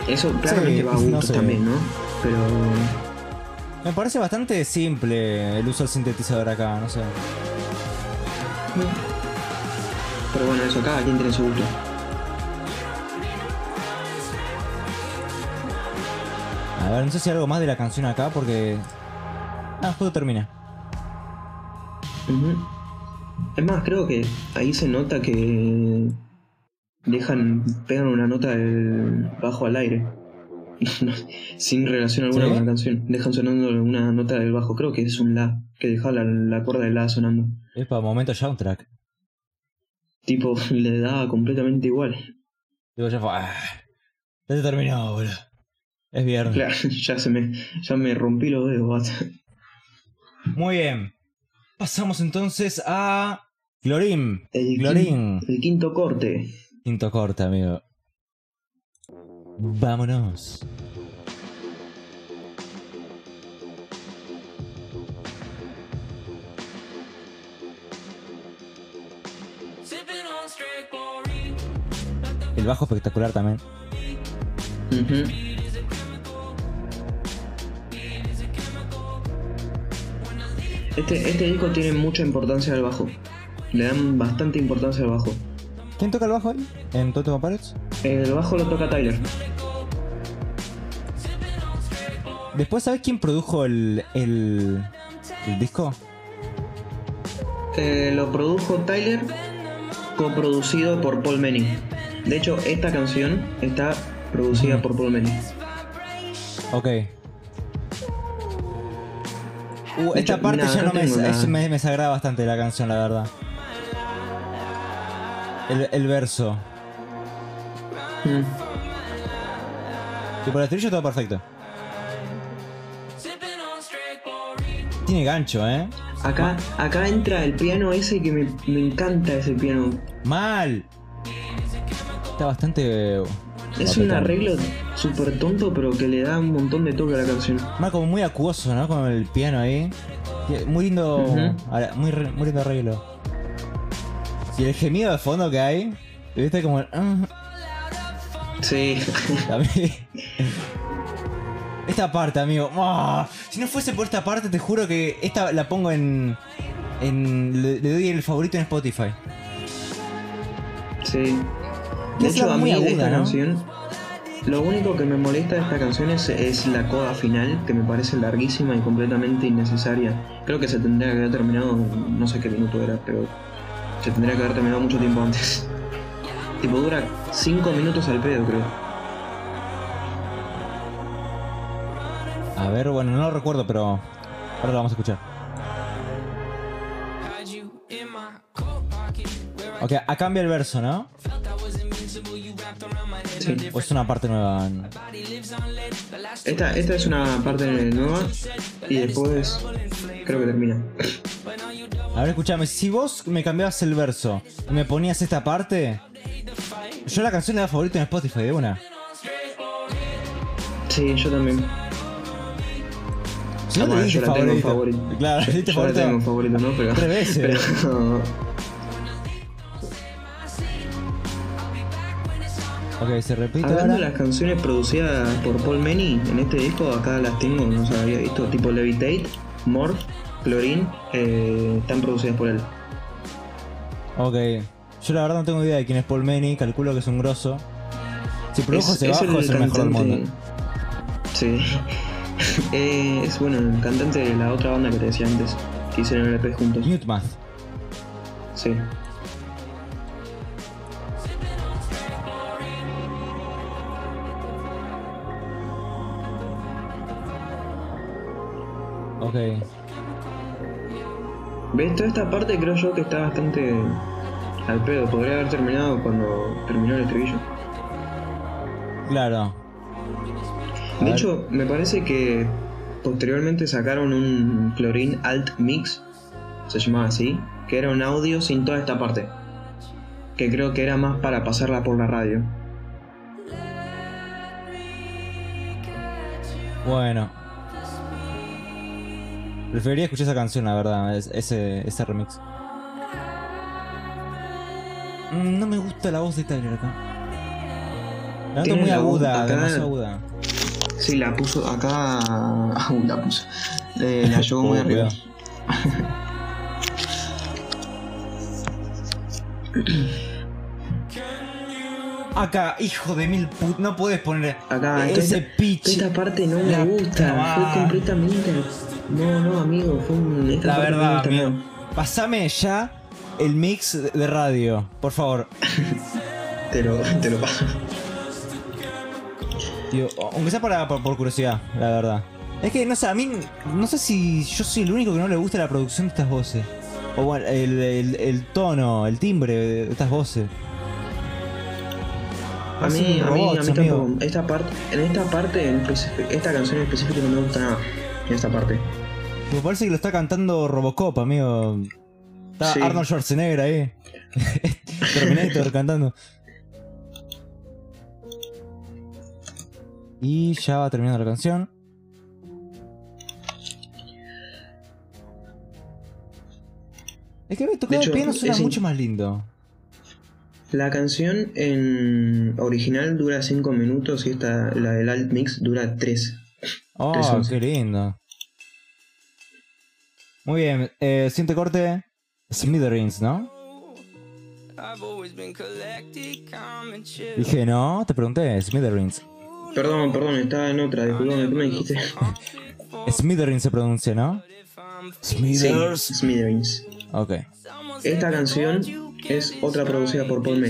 Speaker 2: Eso claramente va a
Speaker 1: no sé.
Speaker 2: también, ¿no? Pero.
Speaker 1: Me parece bastante simple el uso del sintetizador acá, no sé.
Speaker 2: Pero bueno, eso cada quien tiene su gusto.
Speaker 1: A ver, no sé si hay algo más de la canción acá porque. Ah, justo termina.
Speaker 2: Es más, creo que ahí se nota que dejan, pegan una nota del bajo al aire. *laughs* Sin relación alguna
Speaker 1: ¿Sí?
Speaker 2: con la canción. Dejan sonando una nota del bajo. Creo que es un La, que deja la, la cuerda del La sonando.
Speaker 1: Es para momento soundtrack.
Speaker 2: Tipo, *laughs* le da completamente igual.
Speaker 1: Digo, ya fue. Ah, ya se terminó, boludo. Es viernes.
Speaker 2: Claro, *laughs* ya se me, ya me rompí los dedos.
Speaker 1: Muy bien. Pasamos entonces a.
Speaker 2: El,
Speaker 1: Glorín.
Speaker 2: quin- el quinto corte.
Speaker 1: Quinto corte, amigo. Vámonos. El bajo espectacular también.
Speaker 2: Este, este disco tiene mucha importancia al bajo. Le dan bastante importancia al bajo.
Speaker 1: ¿Quién toca el bajo ahí? ¿En Totem Pirates?
Speaker 2: El bajo lo toca Tyler.
Speaker 1: Después, ¿sabes quién produjo el, el, el disco?
Speaker 2: Eh, lo produjo Tyler, coproducido por Paul Manning. De hecho, esta canción está producida por Paul Manning.
Speaker 1: Ok. Uh, esta
Speaker 2: hecho,
Speaker 1: parte
Speaker 2: mira,
Speaker 1: ya no me, es- me, me desagrada bastante la canción, la verdad. El, el verso.
Speaker 2: Mm.
Speaker 1: Y por el estribillo todo perfecto. Tiene gancho, ¿eh?
Speaker 2: Acá, acá entra el piano ese que me, me encanta ese piano.
Speaker 1: ¡Mal! Está bastante...
Speaker 2: Es un arreglo súper tonto, pero que le da un montón de toque a la canción.
Speaker 1: Mal como muy acuoso, ¿no? Con el piano ahí. Muy lindo... Muy, muy lindo arreglo. Y el gemido de fondo que hay... ¿Viste? Como... el- ah,
Speaker 2: Sí. *laughs* *laughs*
Speaker 1: Esta parte, amigo. ¡ah! Si no fuese por esta parte, te juro que esta la pongo en. en le, le doy el favorito en Spotify.
Speaker 2: Sí. De hecho, a mí de
Speaker 1: aguda,
Speaker 2: esta
Speaker 1: ¿no?
Speaker 2: canción, lo único que me molesta de esta canción es, es la coda final, que me parece larguísima y completamente innecesaria. Creo que se tendría que haber terminado, no sé qué minuto era, pero se tendría que haber terminado mucho tiempo antes. *laughs* tipo, dura 5 minutos al pedo, creo.
Speaker 1: A ver, bueno, no lo recuerdo, pero. Ahora lo vamos a escuchar. Ok, a cambia el verso, ¿no?
Speaker 2: Sí.
Speaker 1: O es una parte nueva.
Speaker 2: Esta, esta es una parte nueva y después creo que termina.
Speaker 1: A ver, escúchame, si vos me cambiabas el verso y me ponías esta parte. Yo la canción le da favorito en Spotify de una.
Speaker 2: Sí, yo también.
Speaker 1: No te
Speaker 2: tengo en
Speaker 1: favorito.
Speaker 2: favorito.
Speaker 1: Claro,
Speaker 2: Yo, tengo en
Speaker 1: favorito.
Speaker 2: ¿no? Pero,
Speaker 1: Tres veces.
Speaker 2: pero-
Speaker 1: Ok, se repite
Speaker 2: Hablando de
Speaker 1: ahora.
Speaker 2: las canciones producidas por Paul Manny en este disco, acá las tengo, no se había visto, tipo Levitate, Morph, Chlorine, eh, están producidas por él.
Speaker 1: Ok. Yo la verdad no tengo idea de quién es Paul Manny, calculo que es un grosso. Si produjo ese bajo es el mejor del mundo.
Speaker 2: Sí. *laughs* Eh, es bueno, el cantante de la otra banda que te decía antes, que hicieron el EP juntos.
Speaker 1: Mute Math.
Speaker 2: Sí.
Speaker 1: Ok.
Speaker 2: ¿Ves? Toda esta parte creo yo que está bastante al pedo. Podría haber terminado cuando terminó el estribillo.
Speaker 1: Claro.
Speaker 2: De hecho, me parece que posteriormente sacaron un Chlorine Alt Mix, se llamaba así, que era un audio sin toda esta parte. Que creo que era más para pasarla por la radio.
Speaker 1: Bueno. Preferiría escuchar esa canción, la verdad, es- ese, ese remix. Mm, No me gusta la voz de Tyler acá. La noto muy aguda, demasiado aguda.
Speaker 2: Sí, la puso acá. *laughs* Uy, la puso. Eh, la llevó muy
Speaker 1: Oh,
Speaker 2: arriba. *clears throat*
Speaker 1: Acá, hijo de mil put... No puedes poner
Speaker 2: Acá,
Speaker 1: ese
Speaker 2: esta,
Speaker 1: pitch.
Speaker 2: esta parte no me gusta. Fue completamente. No, no, amigo. Fue un. Esta
Speaker 1: La
Speaker 2: no
Speaker 1: verdad, amigo. Pasame ya el mix de radio, por favor. *laughs*
Speaker 2: Te lo, te lo paso.
Speaker 1: Tío, aunque sea para, por, por curiosidad, la verdad. Es que, no sé, a mí, no sé si yo soy el único que no le gusta la producción de estas voces. O bueno, el, el- el tono, el timbre de estas voces.
Speaker 2: A mí, a mí, a mí tampoco. Esta parte, en esta parte, en esta canción en específico no me gusta nada. En esta parte.
Speaker 1: Me parece que lo está cantando Robocop, amigo. Está
Speaker 2: Sí.
Speaker 1: Arnold Schwarzenegger ahí. *laughs* Terminator cantando. Y ya va terminando la canción. Es que tocar el piano suena
Speaker 2: es in-
Speaker 1: mucho más lindo.
Speaker 2: La canción en original dura 5 minutos y esta, la del alt mix, dura 3.
Speaker 1: Oh,
Speaker 2: Tres
Speaker 1: qué lindo. Muy bien, eh, siguiente corte. Smithereens, ¿no? Dije, no, te pregunté, Smithereens.
Speaker 2: Perdón, perdón, estaba en otra, disculpame, ¿qué me dijiste? *laughs*
Speaker 1: Smithereens se pronuncia, ¿no?
Speaker 2: Sí,
Speaker 1: Smithers.
Speaker 2: Smithereens.
Speaker 1: Ok,
Speaker 2: Esta canción es otra producida por Paul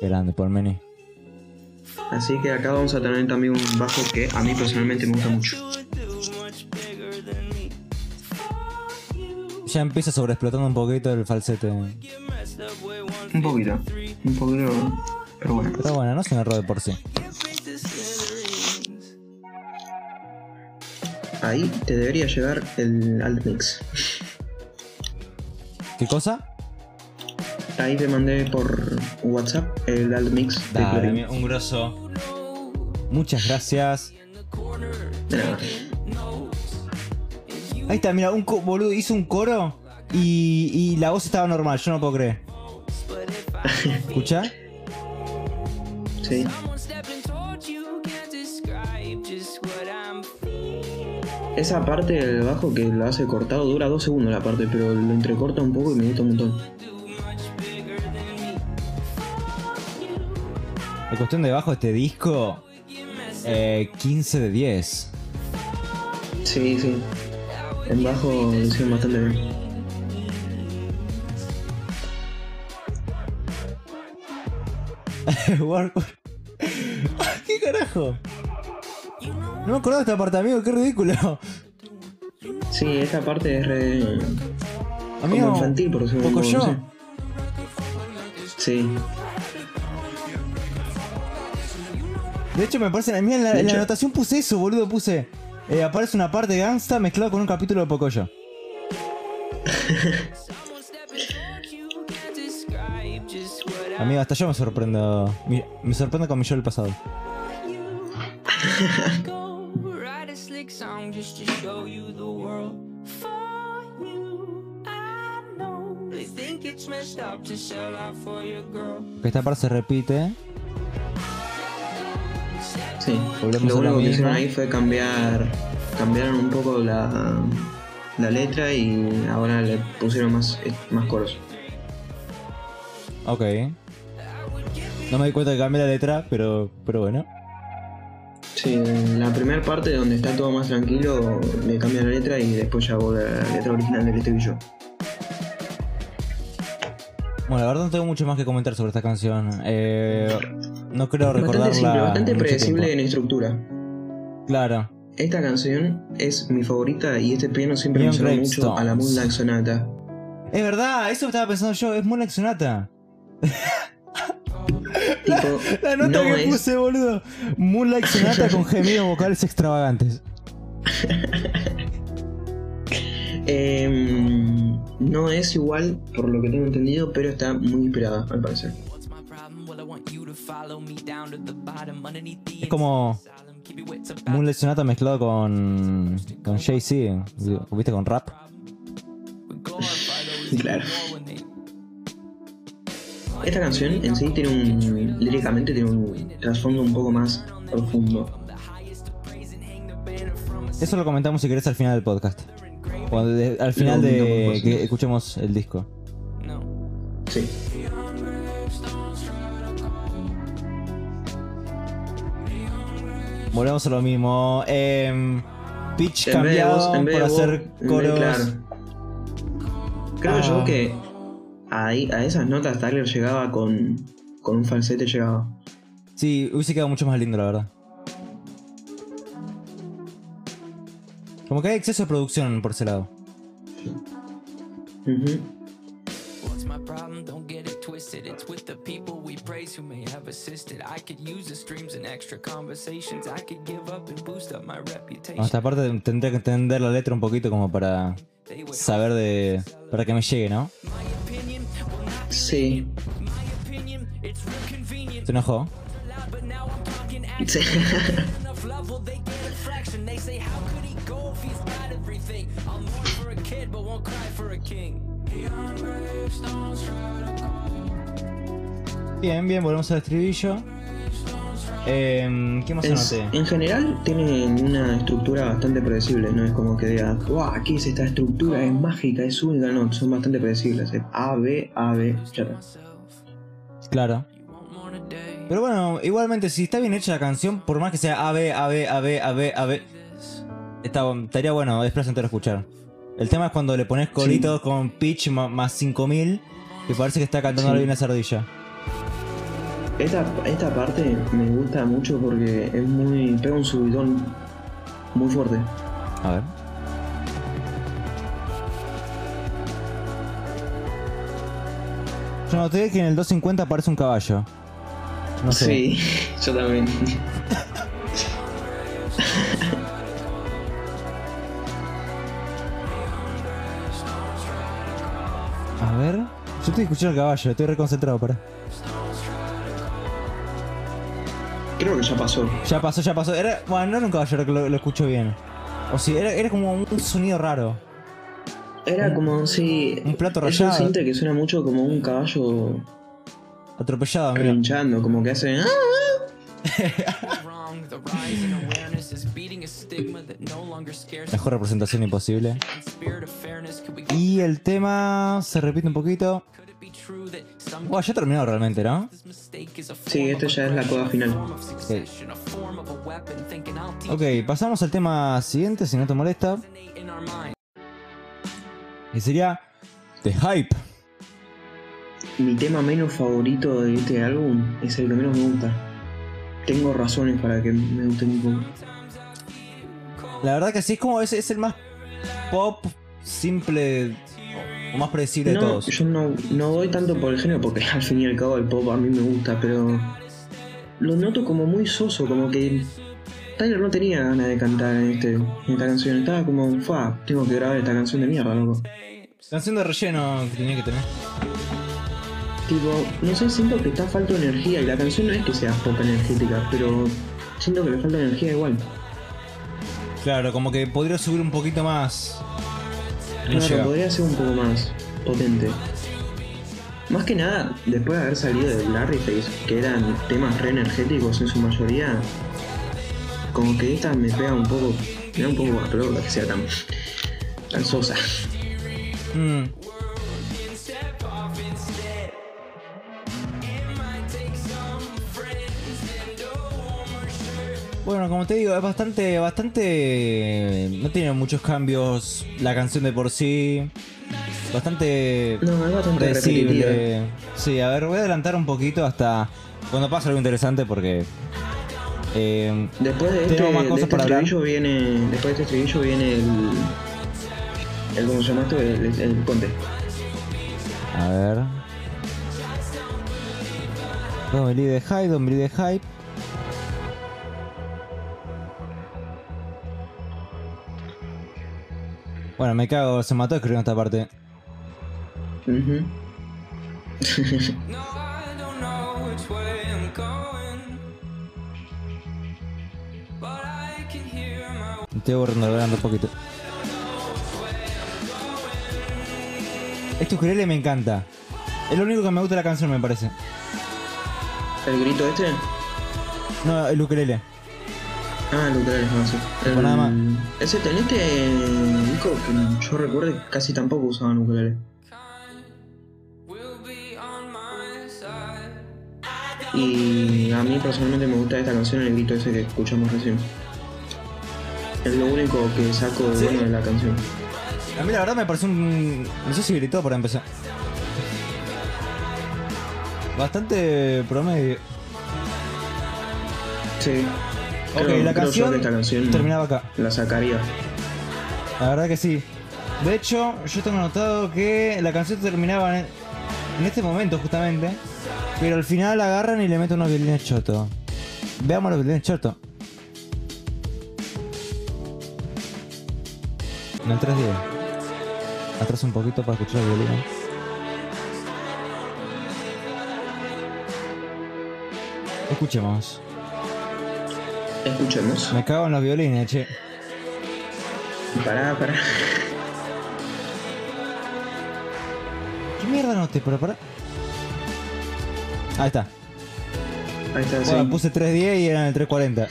Speaker 1: qué grande, por Meni.
Speaker 2: Así que acá vamos a tener también un bajo que a mí personalmente me gusta mucho.
Speaker 1: Ya empieza sobreexplotando un poquito el falsete.
Speaker 2: Un poquito, un poquito, pero bueno.
Speaker 1: Pero bueno, no es un error de por sí.
Speaker 2: Ahí te debería llegar el alt mix.
Speaker 1: ¿Qué cosa?
Speaker 2: Ahí te mandé por WhatsApp el alt mix de
Speaker 1: Dale, amigo, un grosso. Muchas gracias.
Speaker 2: De.
Speaker 1: Ahí está, mira, un boludo hizo un coro y, y la voz estaba normal, yo no puedo creer. *laughs* ¿Escucha?
Speaker 2: Sí. Esa parte del bajo que lo hace cortado dura dos segundos la parte, pero lo entrecorta un poco y me gusta un montón.
Speaker 1: La cuestión de bajo este disco, eh, 15 de 10.
Speaker 2: Sí, sí. En bajo lo hicieron bastante bien. *laughs* *laughs*
Speaker 1: ¿Qué carajo? No me acordaba de esta parte, amigo, qué ridículo.
Speaker 2: Sí, esta parte es re.
Speaker 1: Amigo,
Speaker 2: como infantil, por de
Speaker 1: poco yo.
Speaker 2: no sé. Sí.
Speaker 1: De hecho, me parece. Mira, en la, en la anotación puse eso, boludo. Puse. eh, aparece una parte de Gangsta mezclado con un capítulo de Pocoyo. *laughs* Amigo, hasta yo me sorprendo. Me sorprendo con mi yo del pasado. *laughs*
Speaker 3: go. Write a slick song just to show you the world. For you, I know they think it's messed up to sell out for your girl.
Speaker 1: Que esta parte se repite.
Speaker 2: Sí.
Speaker 1: Volvemos
Speaker 2: Lo único que hicieron ahí fue cambiar. Cambiaron un poco la, la letra y ahora le pusieron más, más coros.
Speaker 1: Ok. No me di cuenta que cambié la letra, pero, pero bueno.
Speaker 2: Sí, en la primera parte donde está todo más tranquilo, le cambian la letra y después ya vuelve a la letra original del estribillo.
Speaker 1: Bueno, la verdad no tengo mucho más que comentar sobre esta canción. Eh, no creo recordarla.
Speaker 2: Bastante simple, bastante predecible en estructura.
Speaker 1: Claro.
Speaker 2: Esta canción es mi favorita y este piano siempre me
Speaker 1: Gravestones.
Speaker 2: mucho a la Moonlight Sonata.
Speaker 1: Es verdad, eso estaba pensando yo. Es Moonlight Sonata. *laughs*
Speaker 2: Tipo, *laughs*
Speaker 1: La nota
Speaker 2: no
Speaker 1: que
Speaker 2: es,
Speaker 1: puse, boludo. Moonlight Sonata con *laughs* gemidos vocales extravagantes. *laughs*
Speaker 2: em, no es igual, por lo que tengo entendido, pero está muy inspirada, al parecer.
Speaker 1: Es como Moonlight Sonata mezclado con. con Jay-Z. ¿Viste? Con rap.
Speaker 2: Claro. Esta canción en sí tiene un. líricamente tiene un trasfondo un poco más profundo.
Speaker 1: Eso lo comentamos si querés al final del podcast. Al final de que escuchemos el disco.
Speaker 2: Sí.
Speaker 1: Volvemos a lo mismo. Eh, pitch
Speaker 2: en
Speaker 1: cambiado
Speaker 2: vos,
Speaker 1: por hacer
Speaker 2: eh,
Speaker 1: coros.
Speaker 2: Claro. Creo yo ah. que ahí, a esas notas Tyler llegaba con, con un falsete, llegaba.
Speaker 1: Sí, hubiese quedado mucho más lindo, la verdad. Como que hay exceso de producción por ese lado.
Speaker 2: Ujú.
Speaker 3: What's my problem? Don't get it twisted. It's with the people we praise who may have assisted. I could use the streams and extra conversations. I could give up and boost up my reputation.
Speaker 1: Esta parte tendría que entender la letra un poquito como para saber de. para que me llegue, ¿no?
Speaker 2: Sí.
Speaker 1: ¿Se enojó?
Speaker 2: Sí.
Speaker 1: Bien, bien, volvemos al estribillo. Em, ¿Qué más
Speaker 2: Es-
Speaker 1: anoté?
Speaker 2: en general tiene una estructura bastante predecible, no es como que digas, wow, ¿qué es esta estructura? Es mágica, es única, no, son bastante predecibles. es A, B, A, B, ya está.
Speaker 1: Claro. Pero bueno, igualmente, si está bien hecha la canción, por más que sea A, B, A, B, A, B, A, B, A, B, está, estaría bueno, es placentero escuchar. El tema es cuando le pones coritos con pitch más 5000 y parece que está cantando
Speaker 2: Sí.
Speaker 1: bien la sardilla.
Speaker 2: Esta, esta parte me gusta mucho porque es muy. pega un subidón muy fuerte.
Speaker 1: A ver. Yo noté que en el 250 aparece un caballo. No sé.
Speaker 2: Sí, *laughs* yo también.
Speaker 1: A ver. Yo estoy escuchando el caballo, estoy reconcentrado, para.
Speaker 2: Creo que ya pasó.
Speaker 1: Ya pasó, ya pasó. Era, bueno, no era un caballo, era que lo, lo escucho bien. O sí, era, era como un sonido raro.
Speaker 2: Era como si.
Speaker 1: Un plato
Speaker 2: Eso
Speaker 1: rallado.
Speaker 2: siente que suena mucho como un caballo
Speaker 1: Atropellado, mira.
Speaker 2: relinchando, como que hace.
Speaker 3: wrong. The rise in awareness *laughs* is beating a stigma that no longer scares
Speaker 1: Mejor representación imposible. Y el tema se repite un poquito. Bueno, ya terminó realmente, ¿no?
Speaker 2: Sí, esto ya es la coda final.
Speaker 3: teach
Speaker 1: Ok, pasamos al tema siguiente, si no te molesta. Y sería The Hype.
Speaker 2: Mi tema menos favorito de este álbum es el que menos me gusta. Tengo razones para que me guste un poco.
Speaker 1: La verdad que sí, es como es, es el más pop, simple o más predecible de todos.
Speaker 2: yo no, no doy tanto por el género porque *laughs* al fin y al cabo el pop a mí me gusta, pero lo noto como muy soso, como que Tyler no tenía ganas de cantar en, este, en esta canción. Estaba como, fa, tengo que grabar esta canción de mierda, loco.
Speaker 1: Canción de relleno que tenía que tener.
Speaker 2: Tipo, no sé, siento que está falta de energía y la canción no es que sea pop energética, pero siento que le falta energía igual.
Speaker 1: Claro, como que podría subir un poquito más.
Speaker 2: Claro,
Speaker 1: llega.
Speaker 2: podría ser un poco más potente. Más que nada, después de haber salido de Larry Face, que eran temas re energéticos en su mayoría, como que esta me pega un poco, me da un poco más pelota que sea tan, tan sosa.
Speaker 1: Mm. Bueno, como te digo, es bastante, bastante... No tiene muchos cambios la canción de por sí. Bastante
Speaker 2: No, es bastante
Speaker 1: predecible. Sí, a ver, voy a adelantar un poquito hasta cuando pase algo interesante porque... eh,
Speaker 2: Después de este,
Speaker 1: Tengo más
Speaker 2: de
Speaker 1: cosas
Speaker 2: este
Speaker 1: para hablar.
Speaker 2: estribillo viene, después de este estribillo viene el, el ¿cómo se llama esto? El, el,
Speaker 1: a ver... Don't believe the hype, don't believe the hype. Bueno, me cago, se mató escribiendo esta parte.
Speaker 3: Hear my
Speaker 1: Estoy borrando un poquito. Este ukulele me encanta. Es lo único que me gusta de la canción, me parece.
Speaker 2: ¿El grito este?
Speaker 1: No, el ukulele.
Speaker 2: Ah, el no, sí. El-
Speaker 1: nada más.
Speaker 2: Ese, en este disco que yo recuerdo casi tampoco usaban.
Speaker 3: I
Speaker 2: Y a mí personalmente me gusta esta canción, el grito ese que escuchamos recién. Es lo único que saco de
Speaker 1: Sí.
Speaker 2: bueno de la canción.
Speaker 1: A mí la verdad me pareció un... No sé si gritó para empezar. Bastante promedio.
Speaker 2: Sí.
Speaker 1: Ok,
Speaker 2: Creo-
Speaker 1: la
Speaker 2: creo yo
Speaker 1: canción
Speaker 2: que esta canción
Speaker 1: terminaba acá.
Speaker 2: la sacaría.
Speaker 1: La verdad que sí. De hecho, yo tengo notado que la canción terminaba en, en este momento justamente. Pero al final agarran y le meten unos violines chotos. Veamos los violines chotos. En el 3D. Atrás un poquito para escuchar los violines. Escuchemos.
Speaker 2: Escuchemos.
Speaker 1: Me cago en los violines, che.
Speaker 2: Pará, pará.
Speaker 1: ¿Qué mierda noté? Pero para. Ahí está.
Speaker 2: Ahí está, sí.
Speaker 1: Bueno, puse 310 y eran el 340.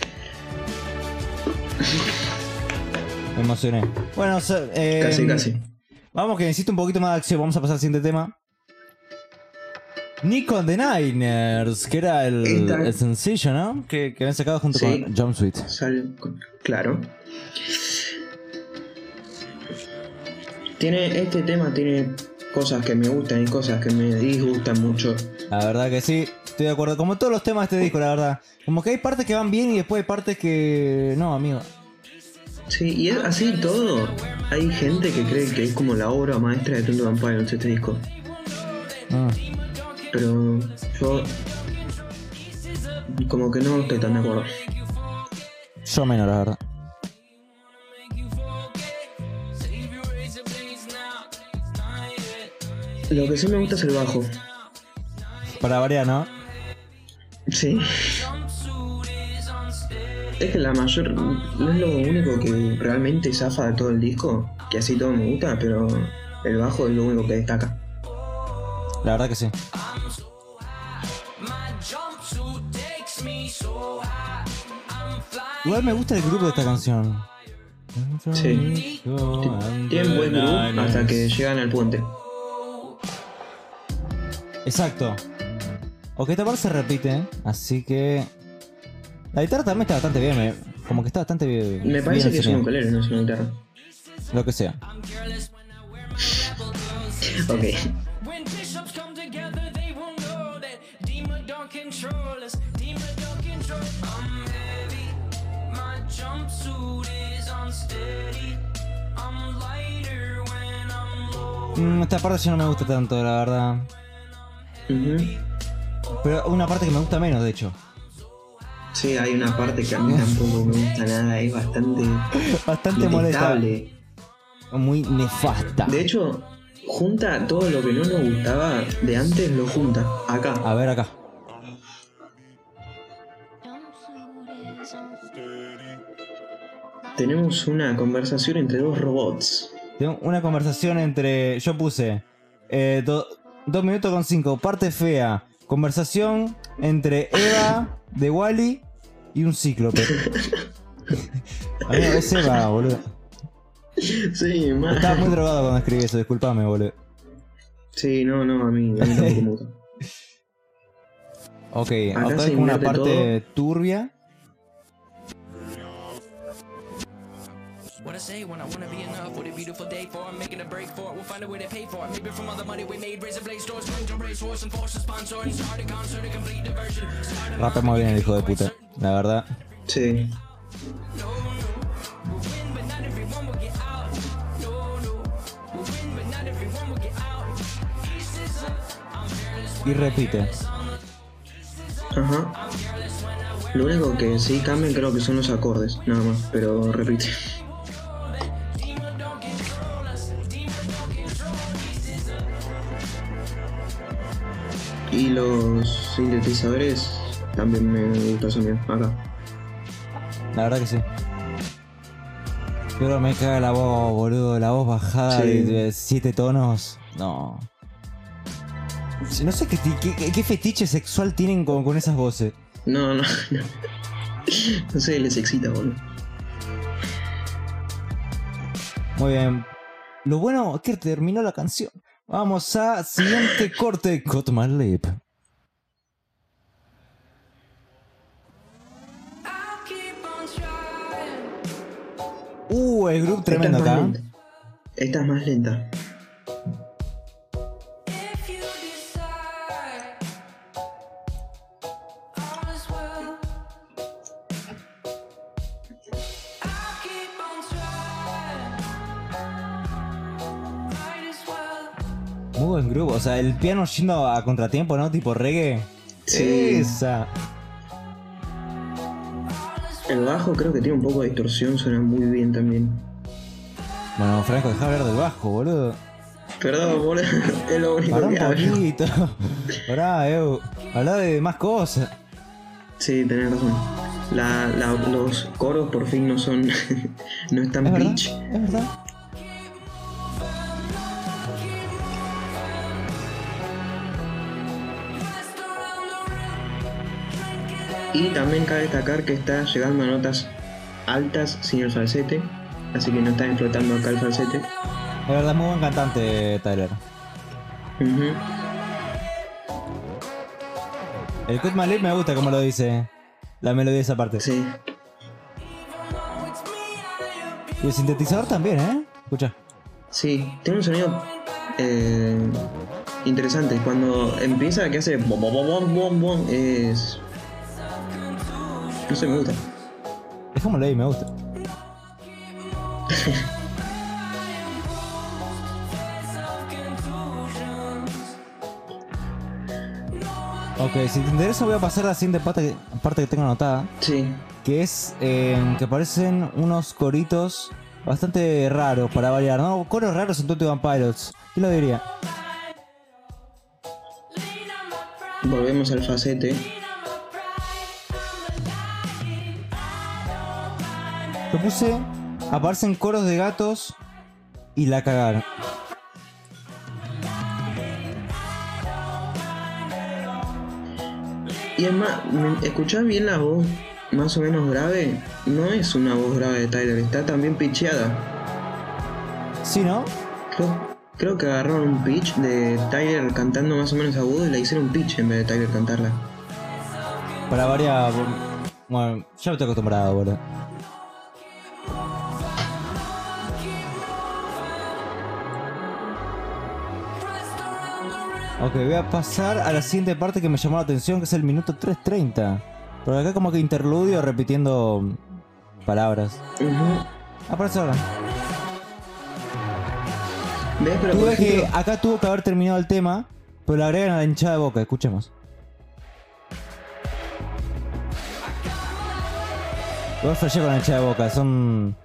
Speaker 1: Me emocioné. Bueno, eh,
Speaker 2: Casi, casi.
Speaker 1: Vamos que necesito un poquito más de acción. Vamos a pasar al siguiente tema. Nick on the Niners, que era el,
Speaker 2: Esta-
Speaker 1: el sencillo, ¿no? Que, que habían sacado junto
Speaker 2: Sí.
Speaker 1: con Jumpsuit.
Speaker 2: Sal- Claro. Tiene, este tema tiene cosas que me gustan y cosas que me disgustan mucho.
Speaker 1: La verdad que sí, estoy de acuerdo. Como todos los temas de este disco, la verdad. Como que hay partes que van bien y después hay partes que. No, amigo.
Speaker 2: Sí, y es así todo. Hay gente que cree que es como la obra maestra de Tonto Vampire este disco.
Speaker 1: No.
Speaker 2: Pero yo como que no estoy tan de acuerdo.
Speaker 1: Yo menos, la verdad.
Speaker 2: Lo que sí me gusta es el bajo.
Speaker 1: Para variar, ¿no?
Speaker 2: Sí. Es que la mayor. No es lo único que realmente zafa de todo el disco. Que así todo me gusta, pero el bajo es lo único que destaca.
Speaker 1: La verdad que sí. Igual me gusta el grupo de esta canción.
Speaker 2: Sí. Tienen buen groove hasta que llegan al puente.
Speaker 1: Exacto. Ok, esta parte se repite, así que. La guitarra también está bastante bien, me- como que está bastante bien.
Speaker 2: Me parece
Speaker 1: bien
Speaker 2: que es un ukelele, no es una guitarra.
Speaker 1: Lo que sea. *laughs*
Speaker 2: Ok.
Speaker 1: Mm, esta parte ya no me gusta tanto, la verdad.
Speaker 2: Ujú.
Speaker 1: Pero una parte que me gusta menos, de hecho.
Speaker 2: Sí, hay una parte que a mí tampoco me gusta nada, es bastante *laughs*
Speaker 1: Bastante molesta. Muy nefasta.
Speaker 2: De hecho, junta todo lo que no nos gustaba de antes, lo junta acá.
Speaker 1: A ver acá.
Speaker 2: Tenemos una conversación entre dos robots.
Speaker 1: Una conversación entre. Yo puse. eh, do- dos minutos con cinco. Parte fea. Conversación entre Eva de Wally y un cíclope. *laughs* Amigo, es Eva, boludo.
Speaker 2: Sí, más.
Speaker 1: Estaba muy drogado cuando escribí eso, disculpame, boludo.
Speaker 2: Sí, no, no, a mí, a mí tampoco me gusta.
Speaker 1: Ok,
Speaker 2: Acá
Speaker 1: acá hay una parte turbia.
Speaker 3: What I say when I wanna be enough? What a beautiful day for I'm making a break for it. We'll find a way to pay for it. Maybe from all the money we made, razor blade stores, going to race horse and force a sponsor and start a concert, a complete diversion.
Speaker 1: Rapa muy bien el hijo de puta, la verdad.
Speaker 2: Sí.
Speaker 3: but not everyone will get out. No, no. We'll win, but not everyone will get out. Pieces up. I'm fearless.
Speaker 1: Y repite.
Speaker 2: Ajá. Lo único que sí cambian creo que son los acordes, nada más, pero repite. Y los sintetizadores también me gustan también, acá.
Speaker 1: La verdad que sí. Pero me caga la voz, boludo. La voz bajada
Speaker 2: Sí.
Speaker 1: de, de siete tonos. No. No sé qué, qué fetiche sexual tienen con, con esas voces.
Speaker 2: No, no, *laughs* no. No sé, les excita, boludo.
Speaker 1: Muy bien. Lo bueno es que terminó la canción. Vamos a siguiente corte. Got my lip. Uh, el grupo tremendo acá.
Speaker 2: Esta es más lenta.
Speaker 1: Muy buen grupo. O sea, el piano yendo a contratiempo, ¿no? Tipo reggae.
Speaker 2: Sí.
Speaker 1: Esa.
Speaker 2: El bajo creo que tiene un poco de distorsión, suena muy bien también.
Speaker 1: Bueno, Franco, deja hablar del bajo, boludo.
Speaker 2: Perdón, boludo. *laughs* Es lo único
Speaker 1: Pará un
Speaker 2: que
Speaker 1: poquito. Pará, Eu. Habla de más cosas.
Speaker 2: Sí, tenés razón. La, la- los coros por fin no son. *laughs* no están
Speaker 1: ¿Es verdad?
Speaker 2: pitch.
Speaker 1: ¿Es verdad?
Speaker 2: Y también cabe destacar que está llegando a notas altas sin el falsete. Así que no está explotando acá el falsete.
Speaker 1: Es verdad, muy buen cantante, Tyler. El Cut My Lip me gusta como lo dice. La melodía de esa parte.
Speaker 2: Sí.
Speaker 1: Y el sintetizador también, ¿eh? Escucha.
Speaker 2: Sí, tiene un sonido eh, interesante. Cuando empieza que hace bom, bom, bom, bom, bom, es. No sé, me gusta.
Speaker 1: Es como leí, me gusta. *laughs* ok, si te interesa voy a pasar a la siguiente parte que, parte que tengo anotada.
Speaker 2: Sí.
Speaker 1: Que es eh, que aparecen unos coritos bastante raros para variar, ¿no? Coros raros en Twenty One Pilots. ¿Quién lo diría?
Speaker 2: Volvemos al falsete.
Speaker 1: Lo puse, aparecen coros de gatos y la cagaron.
Speaker 2: Y además, ¿me escuchás bien la voz más o menos grave? No es una voz grave de Tyler, está también pitcheada.
Speaker 1: ¿Sí, no?
Speaker 2: Creo, creo que agarraron un pitch de Tyler cantando más o menos agudo y le hicieron pitch en vez de Tyler cantarla.
Speaker 1: Para variar. Bueno, ya me estoy acostumbrado, boludo. Ok, voy a pasar a la siguiente parte que me llamó la atención, que es el minuto 3.30. Porque acá como que interludio repitiendo palabras.
Speaker 2: Ujú.
Speaker 1: Aparece ahora.
Speaker 2: ¿Ves? Pero por
Speaker 1: ves que acá tuvo que haber terminado el tema, pero le agregan a la hinchada de boca, escuchemos. Igual flashé con la hinchada de boca, son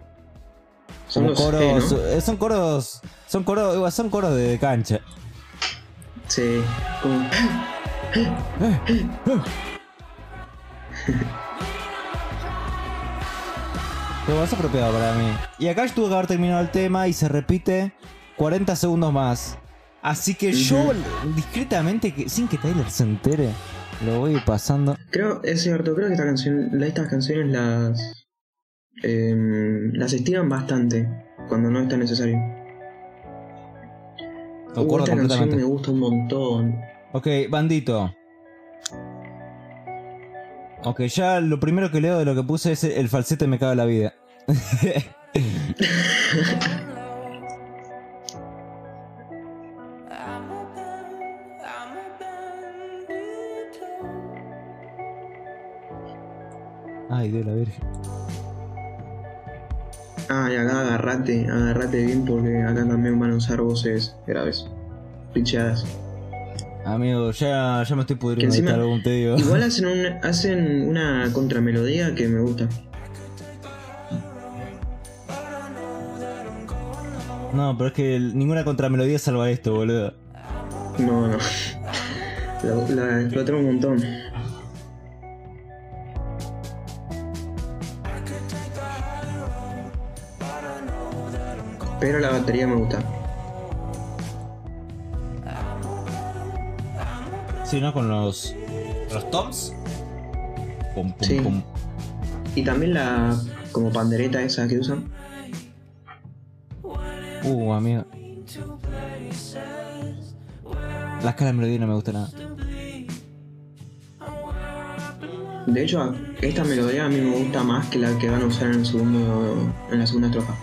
Speaker 2: son
Speaker 1: coros,
Speaker 2: ¿no?
Speaker 1: son coros, son coros, son coros de cancha.
Speaker 2: Sí. Como-
Speaker 1: Pero es apropiado para mí. Y acá tuvo que haber terminado el tema y se repite 40 segundos más. Así que yo, discretamente, que- sin que Tyler se entere, lo voy pasando.
Speaker 2: Creo, es cierto, creo que esta canción, estas canciones las. em, las estiran bastante cuando no es tan necesario. Uh,
Speaker 1: Concuerdo
Speaker 2: canción
Speaker 1: completamente.
Speaker 2: me gusta un montón.
Speaker 1: Ok, bandito. Ok, ya lo primero que leo de lo que puse es el falsete me caga la vida. *laughs* Ay, Dios la Virgen.
Speaker 2: Ah, y acá agarrate, agarrate bien porque acá también van a usar voces graves. Picheadas.
Speaker 1: Amigo, ya, ya me estoy pudriendo de algún te digo.
Speaker 2: Igual *laughs* hacen, un, hacen una contramelodía que me gusta.
Speaker 1: No, pero es que ninguna contramelodía salva esto, boludo.
Speaker 2: No, no. *laughs* La, la explotaron un montón. Pero la batería me gusta.
Speaker 1: Sí, ¿no? Con los. los toms. Pum, pum,
Speaker 2: Sí.
Speaker 1: pum.
Speaker 2: Y también la como pandereta esa que usan.
Speaker 1: Uh, amigo. La escala de melodía no me gusta nada.
Speaker 2: De hecho, esta melodía a mí me gusta más que la que van a usar en el segundo, en la segunda estrofa.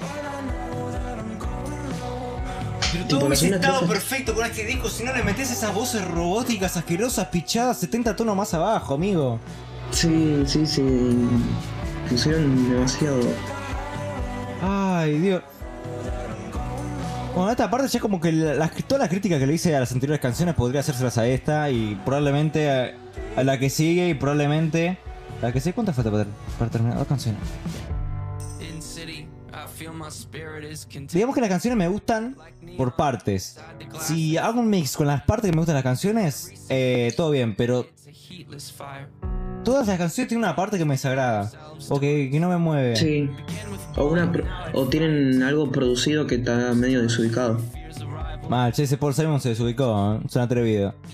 Speaker 1: Todo hubiese estado perfecto con este disco si no le metes esas voces robóticas asquerosas pichadas 70 tonos más abajo, amigo.
Speaker 2: Sí, sí, sí. Pusieron demasiado.
Speaker 1: Ay, Dios. Bueno, esta parte ya como que la- las, todas las críticas que le hice a las anteriores canciones podría hacérselas a esta y probablemente a, a la que sigue y probablemente... ¿La que sigue cuánto falta para, para terminar? Dos canciones. Digamos que las canciones me gustan por partes. Si hago un mix con las partes que me gustan las canciones, eh, todo bien, pero todas las canciones tienen una parte que me desagrada. O que, que no me mueve.
Speaker 2: Sí. O, una, pro- o tienen algo producido que está medio desubicado.
Speaker 1: Mal, che, ese Paul Simon se desubicó, ¿eh? es un atrevido. *laughs*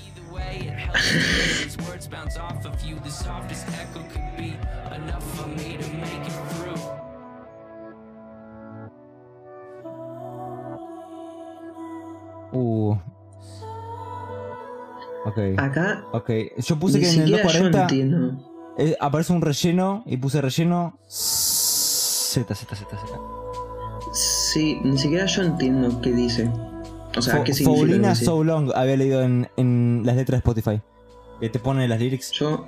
Speaker 1: Uh. Ok.
Speaker 2: Acá
Speaker 1: Ok. Yo puse que en el
Speaker 2: siquiera yo
Speaker 1: 240
Speaker 2: entiendo.
Speaker 1: eh, aparece un relleno y puse relleno Z, Z, Z, Z.
Speaker 2: Sí, ni siquiera yo entiendo qué dice. O sea,
Speaker 1: Fo-
Speaker 2: qué significa. dice.
Speaker 1: So Long había leído en, en las letras de Spotify. Que te pone las lyrics.
Speaker 2: Yo,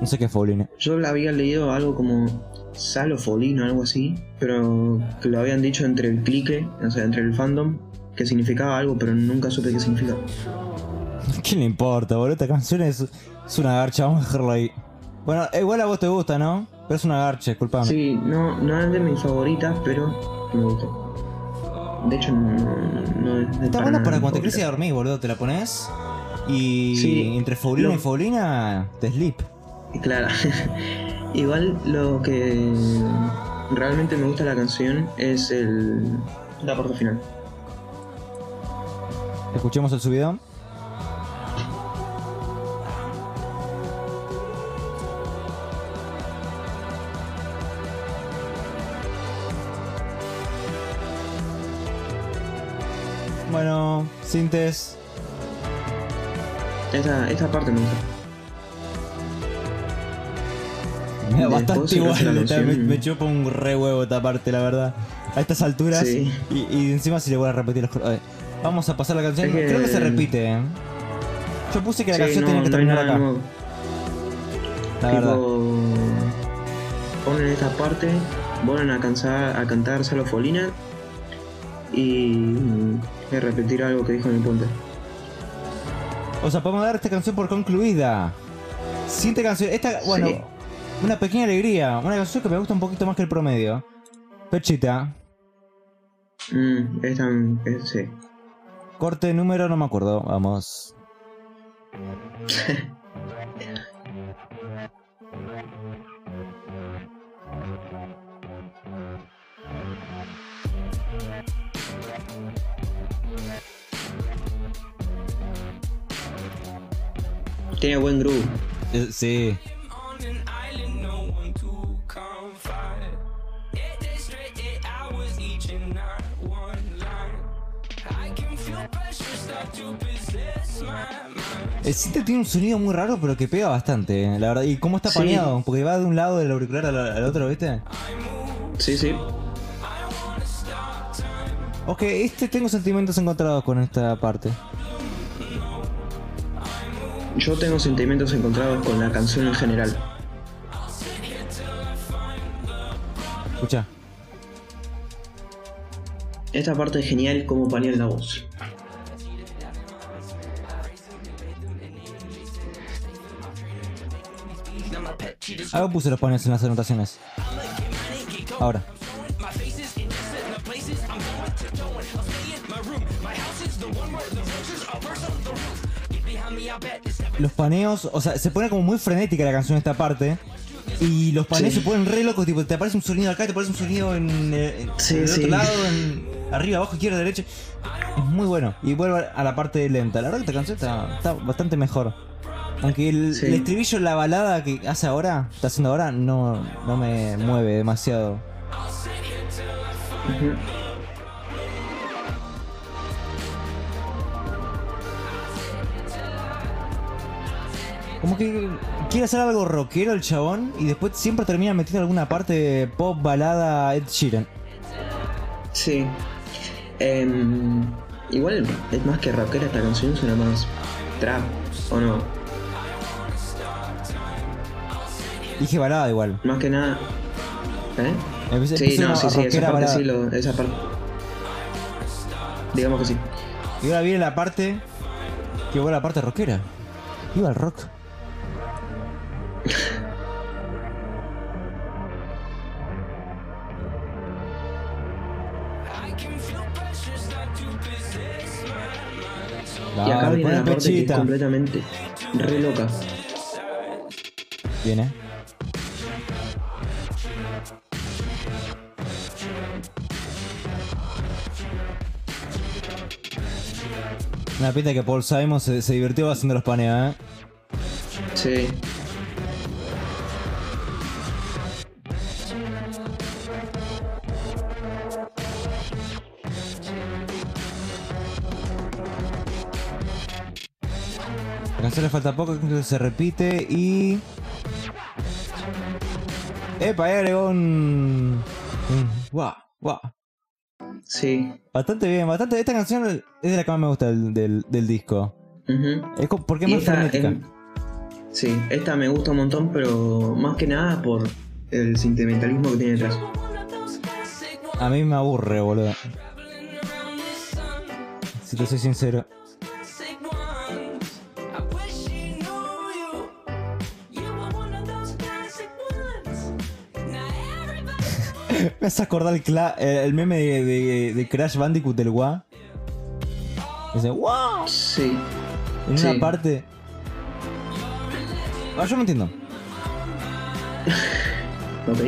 Speaker 1: No sé qué es Paulina.
Speaker 2: yo la había leído algo como Salo Folino, algo así, pero que lo habían dicho entre el clique, o sea, entre el fandom, que significaba algo, pero nunca supe qué significa.
Speaker 1: ¿Qué le importa, boludo? Esta canción es, es una garcha, vamos a dejarlo ahí. Bueno, igual a vos te gusta, ¿no? Pero es una garcha, disculpame.
Speaker 2: Sí, no, no es de mis favoritas, pero me gusta. De hecho, no, no es de
Speaker 1: Está buena para cuando te ir a dormir, boludo. Te la pones y
Speaker 2: Sí,
Speaker 1: entre Faulina
Speaker 2: lo-
Speaker 1: y Faulina te sleep.
Speaker 2: Claro. *laughs* Igual lo que realmente me gusta de la canción es el la parte final.
Speaker 1: Escuchemos el subidón. Bueno, Sintes.
Speaker 2: Esta, esta parte me gusta. Después
Speaker 1: bastante igual, me, me chupa un re huevo esta parte, la verdad. A estas alturas.
Speaker 2: Sí.
Speaker 1: Y, y encima si le voy a repetir los ver, Vamos a pasar la canción.
Speaker 2: Es que-
Speaker 1: Creo que se repite, ¿eh? Yo puse que la
Speaker 2: Sí,
Speaker 1: canción
Speaker 2: no,
Speaker 1: tenía que
Speaker 2: no
Speaker 1: terminar acá.
Speaker 2: nuevo.
Speaker 1: La
Speaker 2: Tipo,
Speaker 1: verdad.
Speaker 2: ponen esta parte, vuelven a, cansar, a cantar Salo Folina y, y repetir algo que dijo en el puente.
Speaker 1: O sea, podemos dar esta canción por concluida. Siguiente canción. Esta, bueno,
Speaker 2: Sí.
Speaker 1: una pequeña alegría. Una canción que me gusta un poquito más que el promedio. Pechita.
Speaker 2: Mm, esta, es- sí.
Speaker 1: Corte número, no me acuerdo. Vamos.
Speaker 2: Tiene buen groove.
Speaker 1: Eh, sí. El Sinte tiene un sonido muy raro, pero que pega bastante, la verdad. Y cómo está
Speaker 2: Sí.
Speaker 1: paneado, porque va de un lado del auricular al, al otro, ¿viste?
Speaker 2: Sí, sí.
Speaker 1: Ok, este tengo sentimientos encontrados con esta parte.
Speaker 2: Yo tengo sentimientos encontrados con la canción en general.
Speaker 1: Escucha.
Speaker 2: Esta parte es genial como panea la voz.
Speaker 1: Algo puse los paneles en las anotaciones. Ahora. Los paneos, o sea, se pone como muy frenética la canción esta parte. Y los paneos
Speaker 2: Sí.
Speaker 1: se ponen re locos, tipo, te aparece un sonido acá, te aparece un sonido en, eh, en
Speaker 2: Sí,
Speaker 1: el
Speaker 2: sí.
Speaker 1: otro lado, en- arriba, abajo, izquierda, derecha. Es muy bueno. Y vuelve a la parte lenta. La verdad que esta canción está, está bastante mejor. Aunque el,
Speaker 2: Sí.
Speaker 1: el estribillo, la balada que hace ahora, está haciendo ahora, no, no me mueve demasiado. Como que quiere hacer algo rockero el chabón y después siempre termina metiendo alguna parte de pop, balada, Ed Sheeran.
Speaker 2: Sí. Em, igual es más que rockera esta canción, suena más trap, ¿o no?
Speaker 1: Dije balada igual.
Speaker 2: Más que nada. ¿Eh?
Speaker 1: Empecé-
Speaker 2: Sí,
Speaker 1: empecé
Speaker 2: no, sí, sí, esa parte sí, lo- esa parte. Digamos que sí.
Speaker 1: Y ahora viene la parte que va la parte rockera. Iba al rock.
Speaker 2: y acá viene la parte que es completamente re loca.
Speaker 1: Viene. Una pinta que Paul Simon se, se divirtió haciendo los paneos, ¿eh?
Speaker 2: Sí.
Speaker 1: La canción le falta poco, que se repite y. Epa, ahí agregó un. un- Guau, guau.
Speaker 2: Sí.
Speaker 1: Bastante bien, bastante. Esta canción es de la que más me gusta del, del- del disco. Es co- porque es
Speaker 2: Y
Speaker 1: más
Speaker 2: esta,
Speaker 1: frenética.
Speaker 2: sí, esta me gusta un montón, pero más que nada por el sentimentalismo que tiene detrás.
Speaker 1: A mí me aburre, boludo. Si te soy sincero. *laughs* Me hace acordar el, eh, el meme de, de- de Crash Bandicoot del WA. Dice, wow.
Speaker 2: Sí.
Speaker 1: En
Speaker 2: Sí.
Speaker 1: una parte. Ah, yo me entiendo. *laughs*
Speaker 2: Ok.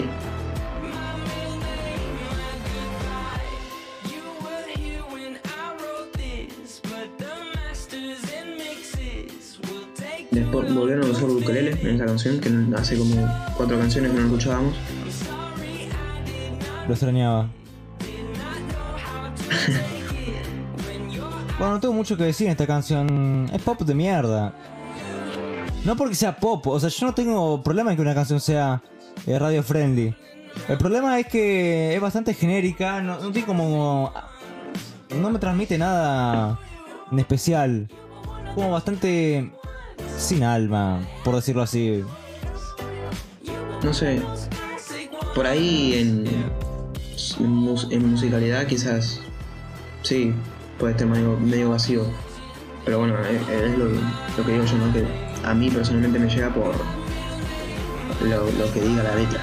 Speaker 2: Después volvieron a usar ukulele en esa canción, que hace como cuatro canciones que no escuchábamos.
Speaker 1: Lo extrañaba. *laughs* bueno, no tengo mucho que decir en esta canción. Es pop de mierda. No porque sea pop, o sea, yo no tengo problema en que una canción sea eh, radio friendly. El problema es que es bastante genérica, no, no tiene como. No me transmite nada en especial. Como bastante sin alma, por decirlo así.
Speaker 2: No sé. Por ahí en, en, mus- en musicalidad quizás sí, puede estar medio, medio vacío. Pero bueno, es, es lo, lo que digo yo, ¿no? Que a mí personalmente me llega por lo, lo que diga la letra.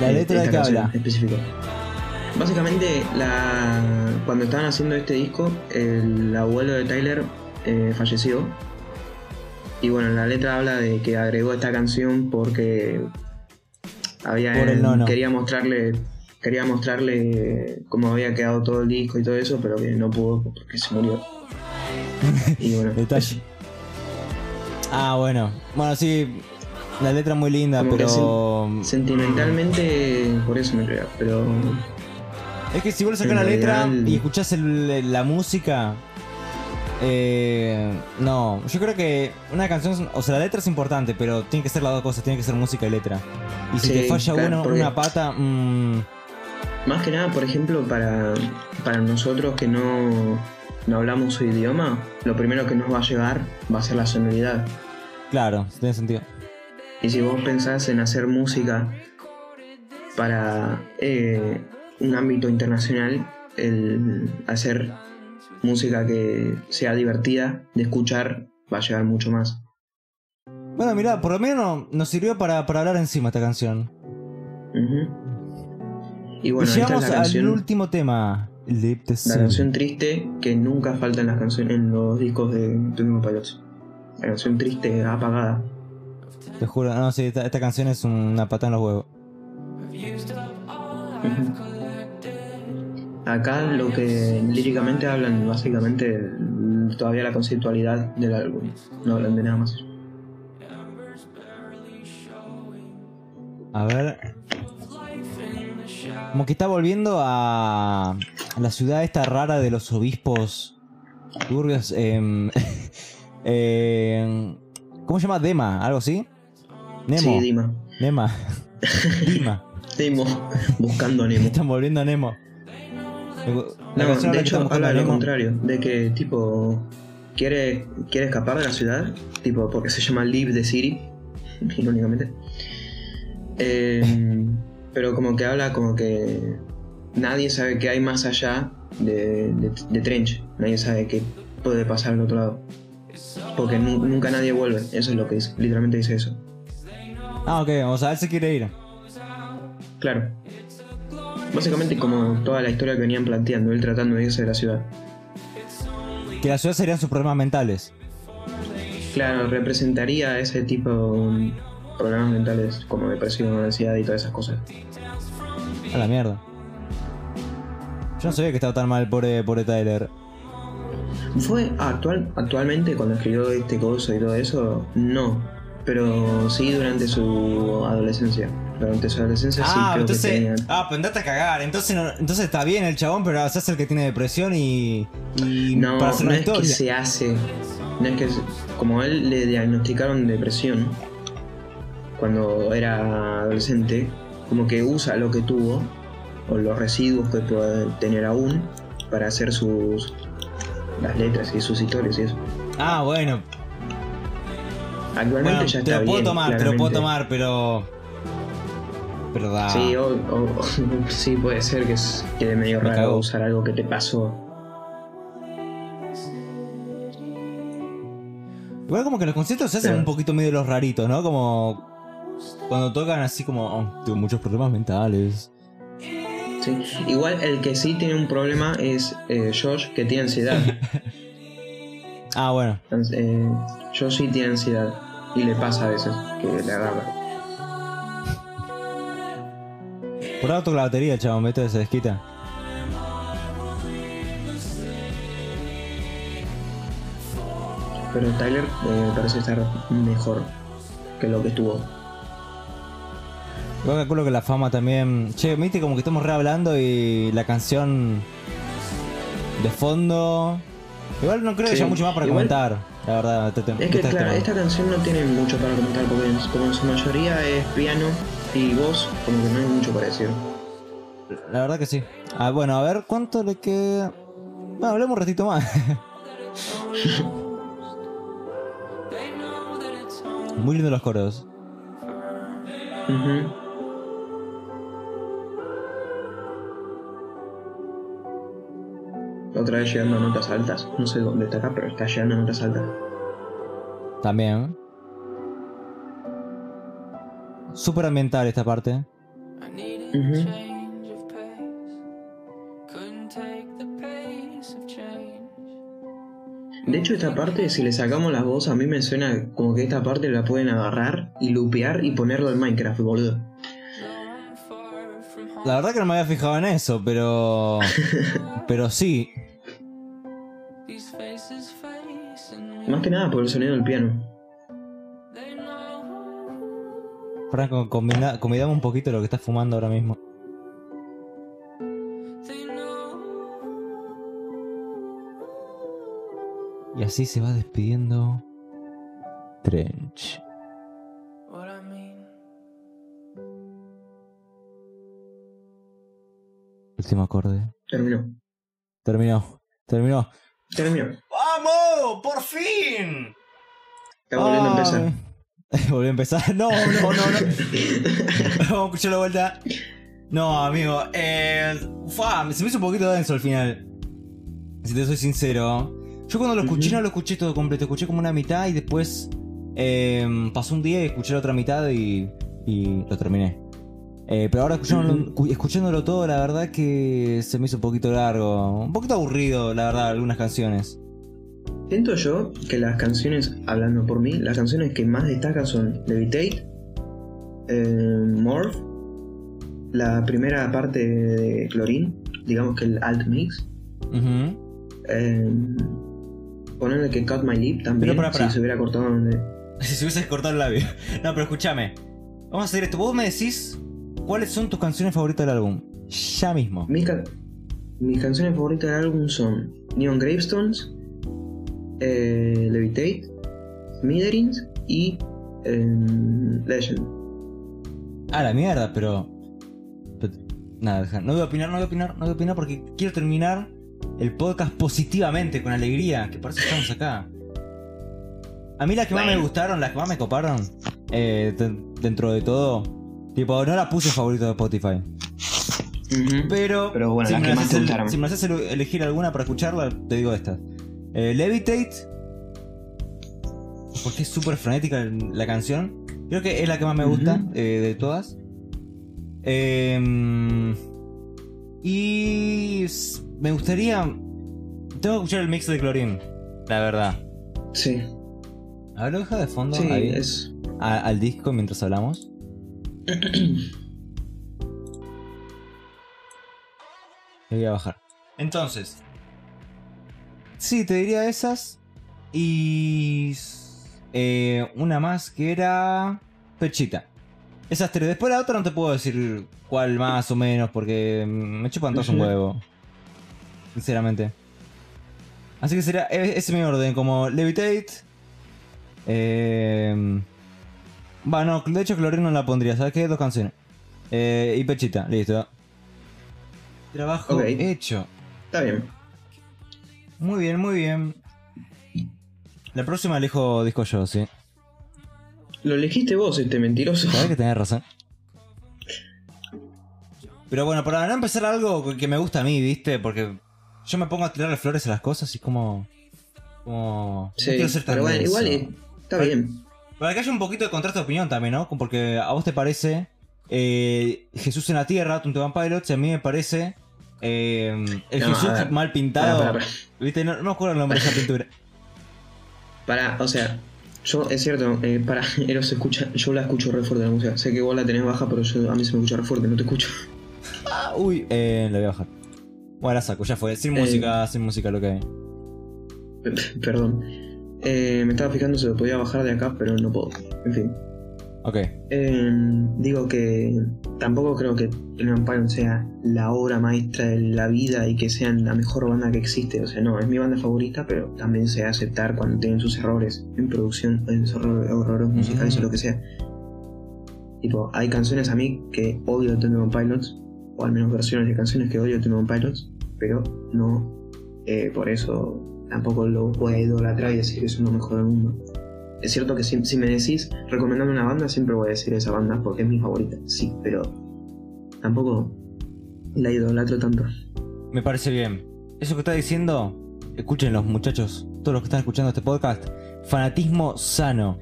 Speaker 1: ¿La letra de qué habla?
Speaker 2: específico. Básicamente, la, cuando estaban haciendo este disco, el abuelo de Tyler eh, falleció. Y bueno, la letra habla de que agregó esta canción porque había
Speaker 1: Por el nono.
Speaker 2: quería mostrarle quería mostrarle cómo había quedado todo el disco y todo eso, pero que no pudo porque se murió. *laughs* Y bueno,
Speaker 1: Detalle. Ah, bueno. Bueno, sí. La letra es muy linda,
Speaker 2: Como
Speaker 1: pero.
Speaker 2: sentimentalmente por eso me pega, pero
Speaker 1: Es que si vos sacás la letra
Speaker 2: el-
Speaker 1: y escuchás el- la música. Eh, no, yo creo que una canción, o sea, la letra es importante, pero tiene que ser las dos cosas, tiene que ser música y letra. Y si
Speaker 2: Sí,
Speaker 1: te falla
Speaker 2: claro,
Speaker 1: una,
Speaker 2: porque-
Speaker 1: una pata, mm,
Speaker 2: Más que nada, por ejemplo, para, para nosotros que no, no hablamos su idioma, lo primero que nos va a llegar va a ser la sonoridad.
Speaker 1: claro, tiene sentido.
Speaker 2: Y si vos pensás en hacer música para eh, un ámbito internacional, el hacer música que sea divertida de escuchar va a llegar mucho más.
Speaker 1: Bueno, mirá, por lo menos nos sirvió para, para hablar encima esta canción.
Speaker 2: Ujú. Y bueno,
Speaker 1: y
Speaker 2: esta es
Speaker 1: llegamos
Speaker 2: la
Speaker 1: al
Speaker 2: canción,
Speaker 1: último tema.
Speaker 2: La canción triste que nunca falta en las canciones, en los discos de Twenty Pilots. La canción triste, apagada.
Speaker 1: Te juro, no, sí, esta, esta canción es una patada en los huevos.
Speaker 2: Acá lo que líricamente hablan básicamente todavía la conceptualidad del álbum. No hablan de nada más.
Speaker 1: A ver. Como que está volviendo a la ciudad esta rara de los obispos turbios. em, *laughs* em, ¿Cómo se llama? Dema, algo así. Nemo.
Speaker 2: Sí, Dima.
Speaker 1: Nema. *laughs* Dima.
Speaker 2: Nemo. Buscando a Nemo.
Speaker 1: Están volviendo a Nemo. La
Speaker 2: No, de hecho habla de lo
Speaker 1: Nemo.
Speaker 2: contrario, de que tipo quiere, quiere escapar de la ciudad, tipo porque se llama Leave the City, *laughs* irónicamente. Eh, pero como que habla como que nadie sabe qué hay más allá de, de, de Trench, nadie sabe qué puede pasar al otro lado. Porque nu- nunca nadie vuelve, eso es lo que dice, literalmente dice eso.
Speaker 1: Ah, ok, o sea, él se quiere ir.
Speaker 2: Claro. Básicamente como toda la historia que venían planteando, él tratando de irse de la ciudad.
Speaker 1: Que la ciudad serían sus problemas mentales.
Speaker 2: Claro, representaría ese tipo problemas mentales como depresión, ansiedad y todas esas cosas.
Speaker 1: A la mierda. Yo no sabía que estaba tan mal pobre, pobre Tyler.
Speaker 2: Fue actual, actualmente cuando escribió este coso y todo eso, no. Pero sí durante su adolescencia. Durante su adolescencia sí
Speaker 1: ah,
Speaker 2: creo
Speaker 1: entonces.
Speaker 2: que tenía.
Speaker 1: Ah, pues andate a cagar. Entonces, no- entonces está bien el chabón, pero se hace el que tiene depresión y. y
Speaker 2: No,
Speaker 1: para hacer
Speaker 2: no es
Speaker 1: historia.
Speaker 2: que se hace. No es que como a él le diagnosticaron depresión cuando era adolescente, como que usa lo que tuvo o los residuos que puede tener aún para hacer sus las letras y sus historias y eso.
Speaker 1: Ah, bueno.
Speaker 2: Actualmente
Speaker 1: Bueno,
Speaker 2: ya
Speaker 1: te
Speaker 2: está
Speaker 1: lo puedo
Speaker 2: bien,
Speaker 1: tomar, te lo puedo
Speaker 2: claramente.
Speaker 1: tomar, pero. Pero da.
Speaker 2: Sí, o- o- *laughs* sí, puede ser que es quede medio
Speaker 1: Me
Speaker 2: raro usar algo que te pasó.
Speaker 1: Igual como que los conciertos se hacen
Speaker 2: Pero-
Speaker 1: un poquito medio los raritos, ¿no? Como. Cuando tocan así como. "Oh, tengo muchos problemas mentales.
Speaker 2: Sí. Igual el que sí tiene un problema es eh, Josh, que tiene ansiedad. *laughs*
Speaker 1: Ah, bueno.
Speaker 2: Eh, Josh sí tiene ansiedad y le pasa a veces que le agarra.
Speaker 1: Por algo toca la batería, chabón, ¿viste? Se desquita.
Speaker 2: Pero Tyler eh, parece estar mejor que lo que estuvo.
Speaker 1: Igual calculo que la fama también. Che, viste como que estamos re hablando y la canción de fondo. Igual no creo que haya mucho más para
Speaker 2: igual-
Speaker 1: comentar, la verdad. este tem-
Speaker 2: Es que
Speaker 1: este
Speaker 2: claro, esta canción no tiene mucho para comentar porque en- como en su mayoría es piano y voz, como que no hay mucho para decir.
Speaker 1: La verdad que sí. Ah, bueno, a ver cuánto le queda. Bueno, hablemos un ratito más. *laughs* Muy lindo los coros.
Speaker 2: Ujú. Otra vez llegando a notas altas. No sé dónde está acá, pero está llegando a notas altas.
Speaker 1: También. Súper ambiental esta parte.
Speaker 2: De hecho, esta parte, si le sacamos la voz, a mí me suena como que esta parte la pueden agarrar y lupear y ponerlo en Minecraft, boludo.
Speaker 1: La verdad que no me había fijado en eso, pero. *laughs* pero sí.
Speaker 2: Más que nada por el sonido del piano.
Speaker 1: Franco, combina, combinamos un poquito lo que estás fumando ahora mismo. Y así se va despidiendo. Trench. Último acorde.
Speaker 2: Terminó.
Speaker 1: Terminó. Terminó.
Speaker 2: Terminó.
Speaker 1: ¡Vamos! ¡Por fin!
Speaker 2: Está volviendo a empezar. *laughs*
Speaker 1: Ay. Volvió a empezar. No, no, no, no. *laughs* Vamos a escuchar la vuelta. No, amigo. Eh, fua, se me hizo un poquito denso al final. Si te soy sincero. Yo cuando lo escuché no lo escuché todo completo. Escuché como una mitad y después eh, pasó un día y escuché la otra mitad y, y lo terminé. Eh, pero ahora escuchándolo, todo, la verdad que se me hizo un poquito largo. Un poquito aburrido, la verdad, algunas canciones.
Speaker 2: Siento yo que las canciones, hablando por mí, las canciones que más destacan son Levitate, eh, Morph, la primera parte de Chlorine, digamos que el alt mix,
Speaker 1: Ujú.
Speaker 2: eh, ponerle que Cut My Lip también,
Speaker 1: Pero
Speaker 2: si se hubiera cortado donde... *laughs*
Speaker 1: Si se hubiese cortado el labio. No, pero escúchame. Vamos a hacer esto. Vos me decís cuáles son tus canciones favoritas del álbum. Ya mismo.
Speaker 2: Mis, ca- mis canciones favoritas del álbum son Neon Gravestones, eh, Levitate, Smithereens y eh, Legend.
Speaker 1: Ah, la mierda, pero. pero- nada, no voy a opinar, no voy a opinar, no voy a opinar porque quiero terminar el podcast positivamente, con alegría, que por eso estamos acá. A mí las que más me gustaron, las que más me coparon, eh, de- dentro de todo, tipo, no la puse favorito de Spotify. Pero,
Speaker 2: Pero bueno,
Speaker 1: si, me haces,
Speaker 2: gustaron.
Speaker 1: si me haces ele- elegir alguna para escucharla, te digo esta. Eh, Levitate, porque es súper frenética la canción. Creo que es la que más me gusta eh, de todas. Em, y me gustaría... Tengo que escuchar el mix de Clorin, la verdad.
Speaker 2: Sí,
Speaker 1: A ver, lo deja de fondo
Speaker 2: sí,
Speaker 1: ahí,
Speaker 2: es.
Speaker 1: a- al disco mientras hablamos. Le voy a bajar. Entonces. Sí, te diría esas. Y. eh, una más que era. Pechita. Esas tres. Después la otra no te puedo decir cuál más o menos. Porque me chupan todos un huevo. Sinceramente. Así que sería. e- Ese es mi orden. Como Levitate. Eh. Bueno, de hecho Clorino no la pondría. ¿Sabes qué? Dos canciones. Eh, y Pechita. Listo. Trabajo hecho.
Speaker 2: Está bien.
Speaker 1: Muy bien, muy bien. La próxima elijo disco yo, sí.
Speaker 2: Lo elegiste vos, este mentiroso.
Speaker 1: Sabes que tenés razón. Pero bueno, para no empezar algo que me gusta a mí, ¿viste? Porque yo me pongo a tirarle flores a las cosas y es como. Como.
Speaker 2: Sí,
Speaker 1: no quiero ser tan
Speaker 2: pero bueno, igual está bien.
Speaker 1: Para que haya un poquito de contraste de opinión también, ¿no? Porque a vos te parece eh, Jesús en la Tierra, One Pilots, y a mí me parece eh, el
Speaker 2: No,
Speaker 1: Jesús mal pintado. ¿Viste? No, no me acuerdo el nombre de esa pintura.
Speaker 2: Pará, o sea, yo, es cierto, eh, para, *laughs* Eros se escucha, yo la escucho re fuerte la música. Sé que vos la tenés baja, pero yo, a mí se me escucha re fuerte, no te escucho.
Speaker 1: Ah, *laughs* uy, eh, la voy a bajar. Bueno, la saco, ya fue. Sin música, sin música lo que hay. *laughs*
Speaker 2: Perdón. Eh, me estaba fijando si lo podía bajar de acá, pero no puedo. En fin.
Speaker 1: Ok.
Speaker 2: Eh, digo que tampoco creo que Tony Empire sea la obra maestra de la vida y que sean la mejor banda que existe. O sea, no, es mi banda favorita, pero también se aceptar cuando tienen sus errores en producción, en sus errores, musicales
Speaker 1: Mm.
Speaker 2: o lo que sea. Tipo, hay canciones a mí que odio de Tony Pilots, o al menos versiones de canciones que odio de Tony Pilots, pero no eh, por eso tampoco lo voy a idolatrar y decir que es lo mejor del mundo. Es cierto que si, si me decís recomendame una banda, siempre voy a decir esa banda porque es mi favorita, sí, pero tampoco la idolatro tanto.
Speaker 1: Me parece bien. Eso que está diciendo, escuchen los muchachos, todos los que están escuchando este podcast. Fanatismo sano.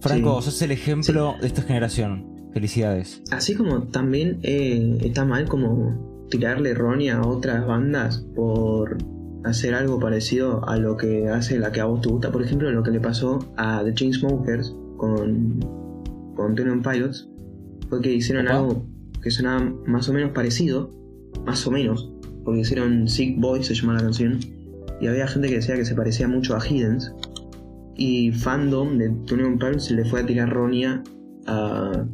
Speaker 1: Franco,
Speaker 2: Sí.
Speaker 1: sos el ejemplo de esta generación. Felicidades.
Speaker 2: Así como también eh, está mal como tirarle errónea a otras bandas por hacer algo parecido a lo que hace la que a vos te gusta. Por ejemplo, lo que le pasó a The Chainsmokers con, con Tony Pilots fue que hicieron
Speaker 1: Opa.
Speaker 2: algo que sonaba más o menos parecido, más o menos, porque hicieron Sick Boy, se llama la canción, y había gente que decía que se parecía mucho a Hiddens. Y fandom de Tony Pilots le fue a tirar roña a,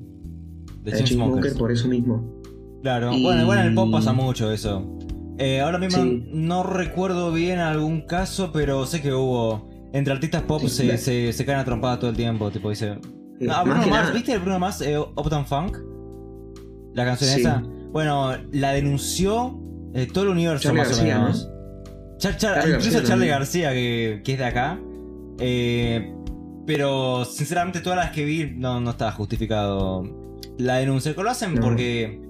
Speaker 1: Chainsmokers.
Speaker 2: Chainsmokers por eso mismo.
Speaker 1: Claro,
Speaker 2: Y-
Speaker 1: bueno, igual en el pop pasa mucho eso. Eh, ahora mismo
Speaker 2: Sí.
Speaker 1: no recuerdo bien algún caso, pero sé que hubo. Entre artistas pop
Speaker 2: Sí,
Speaker 1: se, se, se caen a trompadas todo el tiempo. Tipo, dice.
Speaker 2: Eh,
Speaker 1: No,
Speaker 2: más
Speaker 1: Bruno
Speaker 2: que
Speaker 1: Mars,
Speaker 2: nada-
Speaker 1: ¿viste el Bruno Mars eh, Uptown Funk? La canción
Speaker 2: Sí.
Speaker 1: esa. Bueno, la denunció eh, todo el universo
Speaker 2: Charlie
Speaker 1: más
Speaker 2: García,
Speaker 1: o menos. Char- Char-
Speaker 2: Charlie
Speaker 1: incluso
Speaker 2: García
Speaker 1: Charlie. García, que, que es de acá. Eh, pero sinceramente todas las que vi no, no estaba justificado la denuncia. Que lo hacen
Speaker 2: No.
Speaker 1: porque.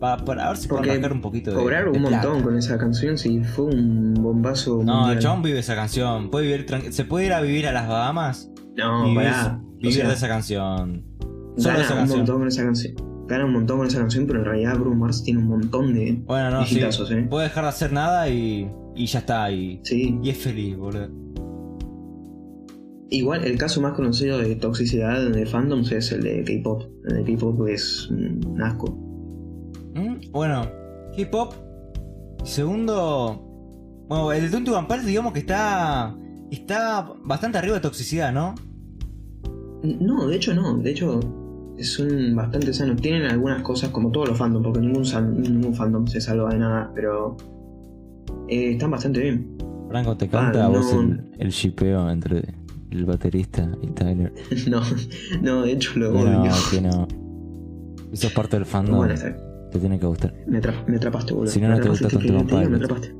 Speaker 1: Pa- para ver si pueden
Speaker 2: Porque
Speaker 1: rascar un poquito de.
Speaker 2: Cobrar
Speaker 1: de
Speaker 2: un
Speaker 1: plata.
Speaker 2: montón con esa canción, sí, fue un bombazo.
Speaker 1: No,
Speaker 2: mundial.
Speaker 1: el chabón vive esa canción. Puede vivir ¿Se puede ir a vivir a las Bahamas?
Speaker 2: No,
Speaker 1: vivir
Speaker 2: pará. O
Speaker 1: vivir
Speaker 2: sea,
Speaker 1: de esa canción. Solo
Speaker 2: gana
Speaker 1: esa
Speaker 2: un
Speaker 1: canción.
Speaker 2: montón con esa canción. Gana un montón con esa canción, pero en realidad Bruno Mars tiene un montón de
Speaker 1: Bueno, no, sí.
Speaker 2: ¿eh?
Speaker 1: Puede dejar de hacer nada y, y ya está. Y,
Speaker 2: Sí.
Speaker 1: y es feliz, boludo.
Speaker 2: Igual el caso más conocido de toxicidad de fandoms es el de K-pop. El de K-pop es un asco.
Speaker 1: Bueno, K-pop. Segundo. Bueno, el de One Pilots, digamos que está. Está bastante arriba de toxicidad, ¿no?
Speaker 2: No, de hecho no. De hecho, son bastante sanos. Tienen algunas cosas como todos los fandoms, porque ningún, ningún fandom se salva de nada, pero eh, están bastante bien.
Speaker 1: Franco, te
Speaker 2: Ah,
Speaker 1: canta a vos
Speaker 2: no.
Speaker 1: el, el shipeo entre el baterista y Tyler. *laughs*
Speaker 2: no, no, de hecho lo
Speaker 1: No,
Speaker 2: odio.
Speaker 1: que no. Eso es parte del fandom. Te tiene que gustar.
Speaker 2: me, atra- me atrapaste, boludo.
Speaker 1: Si no,
Speaker 2: Me
Speaker 1: no te gusta
Speaker 2: ¿qué
Speaker 1: tanto
Speaker 2: que diga?
Speaker 1: One
Speaker 2: Me atrapaste.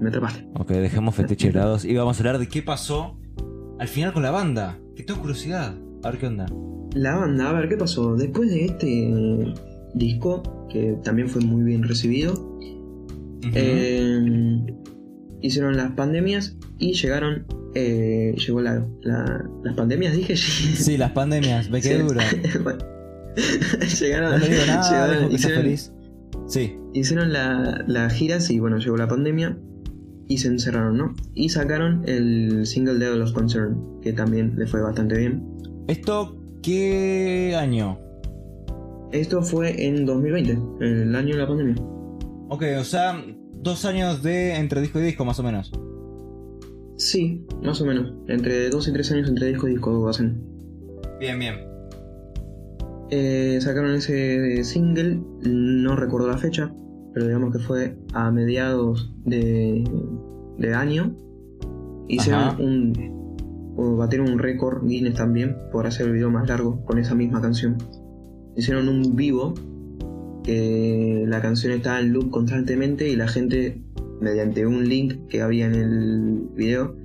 Speaker 2: Me atrapaste.
Speaker 1: Ok, dejemos fetiche de lados y vamos a hablar de qué pasó al final con la banda. Que tengo curiosidad. A ver qué onda.
Speaker 2: La banda, a ver qué pasó. Después de este disco, que también fue muy bien recibido, eh, hicieron las pandemias y llegaron. eh, llegó la, la- las pandemias, dije.
Speaker 1: Sí, las pandemias, me quedé
Speaker 2: Sí.
Speaker 1: duro. *laughs*
Speaker 2: Bueno. *laughs* llegaron,
Speaker 1: No digo nada,
Speaker 2: llegaron- hicieron,
Speaker 1: feliz. Sí,
Speaker 2: hicieron la- las giras y bueno, llegó la pandemia y se encerraron, ¿no? Y sacaron el single Devil of Concern, que también le fue bastante bien.
Speaker 1: ¿Esto qué año?
Speaker 2: Esto fue en 2020, el año de la pandemia.
Speaker 1: Ok, o sea, dos años de entre disco y disco, más o menos.
Speaker 2: Sí, más o menos. Entre dos y tres años entre disco y disco hacen.
Speaker 1: Bien, bien.
Speaker 2: Eh, sacaron ese single, no recuerdo la fecha, pero digamos que fue a mediados de, de año. Hicieron un. o batieron un récord Guinness también por hacer el video más largo con esa misma canción. Hicieron un vivo que la canción estaba en loop constantemente y la gente, mediante un link que había en el video,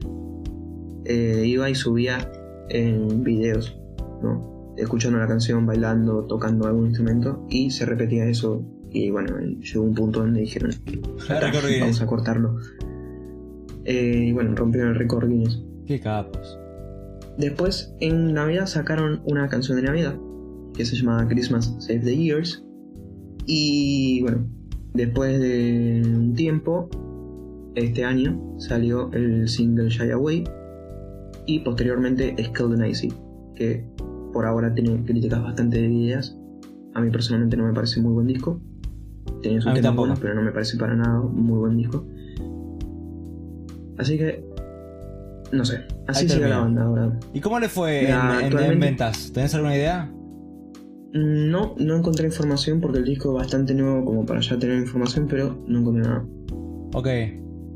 Speaker 2: eh, iba y subía en videos, ¿no? Escuchando la canción, bailando, tocando algún instrumento y se repetía eso y bueno, llegó un punto donde dijeron, "Ya está,
Speaker 1: Récord Guinness.
Speaker 2: vamos a cortarlo. Eh, y bueno, rompieron el récord Guinness.
Speaker 1: Qué capos.
Speaker 2: Después, en Navidad sacaron una canción de Navidad que se llama Christmas Save the Years. Y bueno, después de un tiempo, este año salió el single Shy Away y posteriormente Skilled Icy, que por ahora tiene críticas bastante divididas. A mí personalmente no me parece muy buen disco. Tiene sus temas buenos, pero no me parece para nada muy buen disco. Así que, no sé, así sigue la banda ahora.
Speaker 1: ¿Y cómo le fue en-
Speaker 2: Mira,
Speaker 1: en, en
Speaker 2: actualmente-
Speaker 1: ventas? ¿Tenés alguna idea?
Speaker 2: No, no encontré información porque el disco es bastante nuevo como para ya tener información, pero no encontré nada.
Speaker 1: Ok,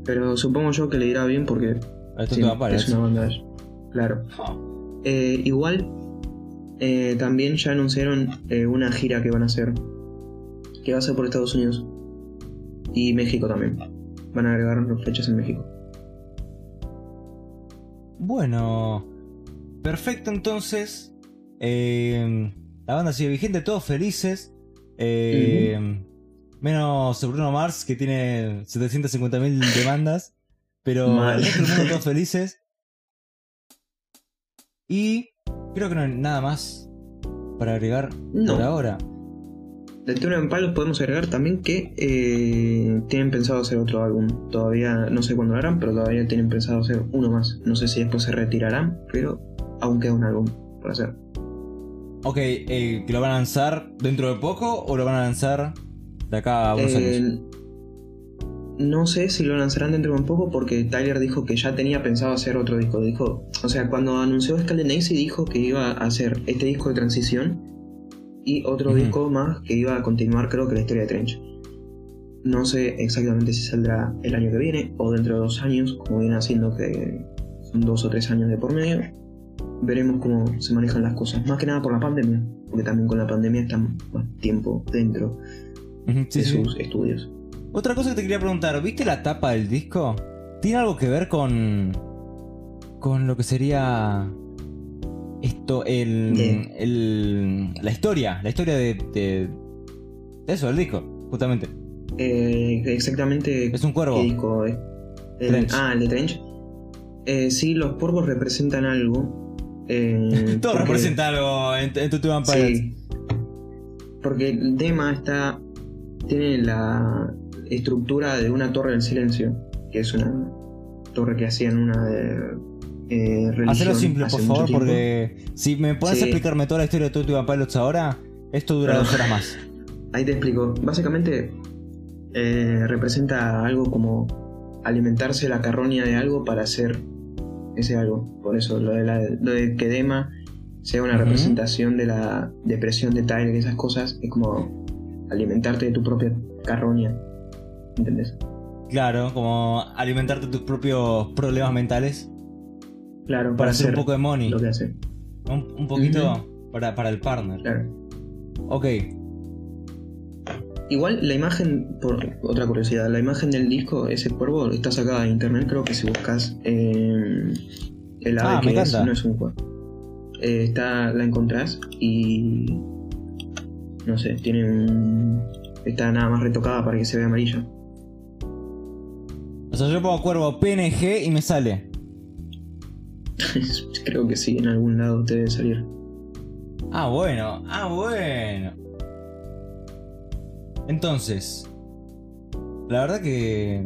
Speaker 2: Pero supongo yo que le irá bien porque
Speaker 1: esto
Speaker 2: sí,
Speaker 1: te va a
Speaker 2: es una banda. Claro. Eh, igual, eh, también ya anunciaron eh, una gira que van a hacer, que va a ser por Estados Unidos y México también. Van a agregar fechas en México.
Speaker 1: Bueno, perfecto entonces. Eh, la banda sigue vigente, todos felices. Eh, Menos Bruno Mars, que tiene 750.000 demandas. Pero *laughs*
Speaker 2: Mal.
Speaker 1: el resto del mundo todos felices. Y creo que no hay nada más para agregar
Speaker 2: No.
Speaker 1: por ahora.
Speaker 2: De Tuna en Palos podemos agregar también que eh, tienen pensado hacer otro álbum. Todavía no sé cuándo lo harán, pero todavía tienen pensado hacer uno más. No sé si después se retirarán, pero aún queda un álbum por hacer.
Speaker 1: Ok, eh, ¿que lo van a lanzar dentro de poco o lo van a lanzar de acá a unos
Speaker 2: Eh,
Speaker 1: años?
Speaker 2: No sé si lo lanzarán dentro de un poco porque Tyler dijo que ya tenía pensado hacer otro disco. Dijo, o sea, cuando anunció Scaled Nacy dijo que iba a hacer este disco de transición y otro disco más que iba a continuar creo que la historia de Trench. No sé exactamente si saldrá el año que viene o dentro de dos años, como viene haciendo que son dos o tres años de por medio. Veremos cómo se manejan las cosas. Más que nada por la pandemia, porque también con la pandemia están más tiempo dentro de
Speaker 1: sí.
Speaker 2: sus estudios.
Speaker 1: Otra cosa que te quería preguntar, ¿viste la tapa del disco? ¿Tiene algo que ver con. con lo que sería. esto, el.
Speaker 2: ¿Qué?
Speaker 1: el la historia, la historia de. de, de eso, del disco, justamente.
Speaker 2: Eh, exactamente.
Speaker 1: Es un cuervo.
Speaker 2: ¿Qué disco es? El- ah, el de Trench. Eh, sí, los cuervos representan algo. eh, *laughs*
Speaker 1: Todo
Speaker 2: porque-
Speaker 1: representa algo en, en tu.
Speaker 2: Sí. Porque el tema está. Tiene la estructura de una torre del silencio. Que es una torre que hacían una de. Eh,
Speaker 1: Hacelo simple, por favor,
Speaker 2: tiempo.
Speaker 1: porque si me
Speaker 2: Sí.
Speaker 1: a explicarme toda la historia de Van Pilots ahora, esto dura
Speaker 2: Pero-
Speaker 1: dos horas más. *laughs*
Speaker 2: Ahí te explico. Básicamente eh, representa algo como alimentarse la carroña de algo para hacer ese algo. Por eso lo de, la- lo de que Dema sea una representación de la depresión de Tyler y esas cosas es como alimentarte de tu propia carroña. ¿Entendés?
Speaker 1: Claro, como alimentarte tus propios problemas mentales.
Speaker 2: Claro,
Speaker 1: para hacer un poco de money.
Speaker 2: lo que hace.
Speaker 1: Un, un poquito para, para el partner.
Speaker 2: Claro.
Speaker 1: Ok.
Speaker 2: Igual la imagen, por otra curiosidad, la imagen del disco, ese cuervo, está sacada de internet. Creo que si buscas eh, el ave
Speaker 1: Ah, me
Speaker 2: que es,
Speaker 1: encanta.
Speaker 2: no es un cuervo. Eh, está, la encontrás y. No sé, tiene un. Está nada más retocada para que se vea amarillo.
Speaker 1: Sea, yo pongo cuervo PNG y me sale. *laughs*
Speaker 2: Creo que sí, en algún lado te debe salir.
Speaker 1: Ah, bueno. Ah, bueno. Entonces. La verdad que.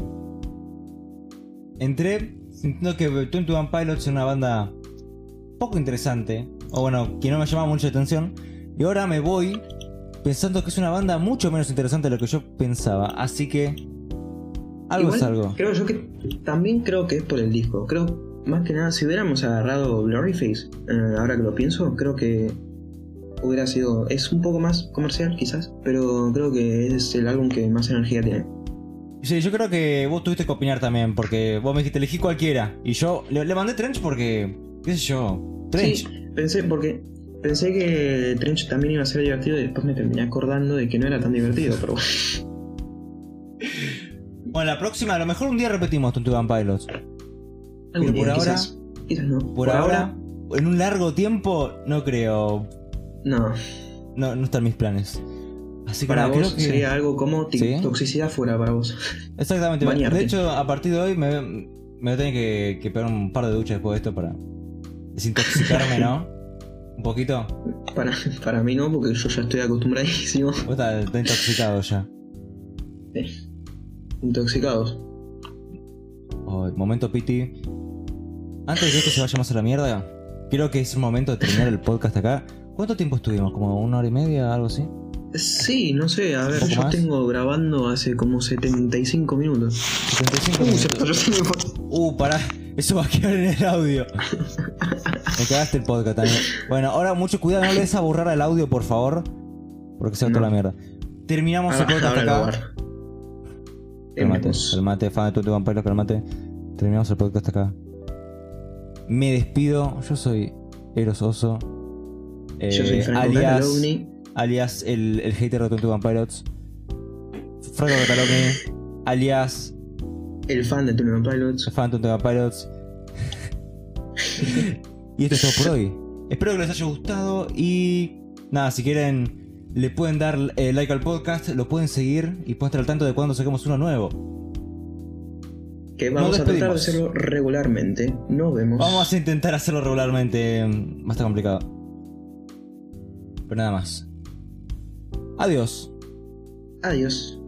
Speaker 1: Entré sintiendo que Twenty One Pilots es una banda poco interesante. O bueno, que no me llama mucho la atención. Y ahora me voy pensando que es una banda mucho menos interesante de lo que yo pensaba. Así que. Algo
Speaker 2: Igual,
Speaker 1: es algo.
Speaker 2: Creo yo que también creo que es por el disco. Creo, más que nada, si hubiéramos agarrado Gloryface, eh, ahora que lo pienso, creo que hubiera sido. Es un poco más comercial, quizás, pero creo que es el álbum que más energía tiene.
Speaker 1: Sí, yo creo que vos tuviste que opinar también. Porque vos me dijiste elegí cualquiera. Y yo le, le mandé Trench porque. ¿Qué sé yo? Trench.
Speaker 2: Sí, pensé, porque pensé que Trench también iba a ser divertido y después me terminé acordando de que no era tan divertido, pero *laughs*
Speaker 1: Bueno, la próxima, a lo mejor un día repetimos One Pilots.
Speaker 2: algún
Speaker 1: por
Speaker 2: día,
Speaker 1: ahora-
Speaker 2: quizás, quizás no.
Speaker 1: Por, ahora, en un largo tiempo, no creo.
Speaker 2: no.
Speaker 1: No, no están mis planes. Así que
Speaker 2: Para vos
Speaker 1: creo que.
Speaker 2: sería algo como
Speaker 1: ¿Sí?
Speaker 2: toxicidad fuera para vos.
Speaker 1: Exactamente.
Speaker 2: bañarte.
Speaker 1: De hecho, a partir de hoy me, me voy a tener que, que pegar un par de duchas después de esto para desintoxicarme, ¿no? *laughs* Un poquito.
Speaker 2: Para, para mí no, porque yo ya estoy acostumbradísimo.
Speaker 1: Vos estás, estás intoxicado ya.
Speaker 2: Intoxicados.
Speaker 1: Oh, momento piti. Antes de que esto se vaya más a la mierda, creo que es el momento de terminar el podcast acá. ¿Cuánto tiempo estuvimos? ¿Como una hora y media? ¿Algo así?
Speaker 2: Sí, no sé, a ver,
Speaker 1: ¿Un poco
Speaker 2: yo
Speaker 1: más?
Speaker 2: tengo grabando hace como 75 minutos.
Speaker 1: 75
Speaker 2: Uh,
Speaker 1: minutos.
Speaker 2: se.
Speaker 1: Uh, pará. Eso va a quedar en el audio. Me cagaste el podcast también. Bueno, ahora mucho cuidado, no le des a borrar al audio, por favor. Porque se va toda
Speaker 2: No.
Speaker 1: la mierda. Terminamos el
Speaker 2: Ah,
Speaker 1: podcast
Speaker 2: ahora
Speaker 1: acá. Calmate, calmate, fan de Tutu Vampiros, calmate. Terminamos el podcast acá. Me despido. Yo soy Eros Oso. Eh,
Speaker 2: Yo soy Franco
Speaker 1: alias, alias el, el hater de Tutu Vampiros. Franco Catalogni. Alias
Speaker 2: El fan de Tune Pilots.
Speaker 1: Phantom de Pilots. *laughs* y esto es todo por hoy. Espero que les haya gustado y nada, si quieren le pueden dar eh, like al podcast, lo pueden seguir y pueden estar al tanto de cuando saquemos uno nuevo.
Speaker 2: Que vamos
Speaker 1: Nos
Speaker 2: a tratar de hacerlo regularmente. Nos vemos.
Speaker 1: Vamos a intentar hacerlo regularmente, va a estar complicado. Pero nada más. Adiós.
Speaker 2: Adiós.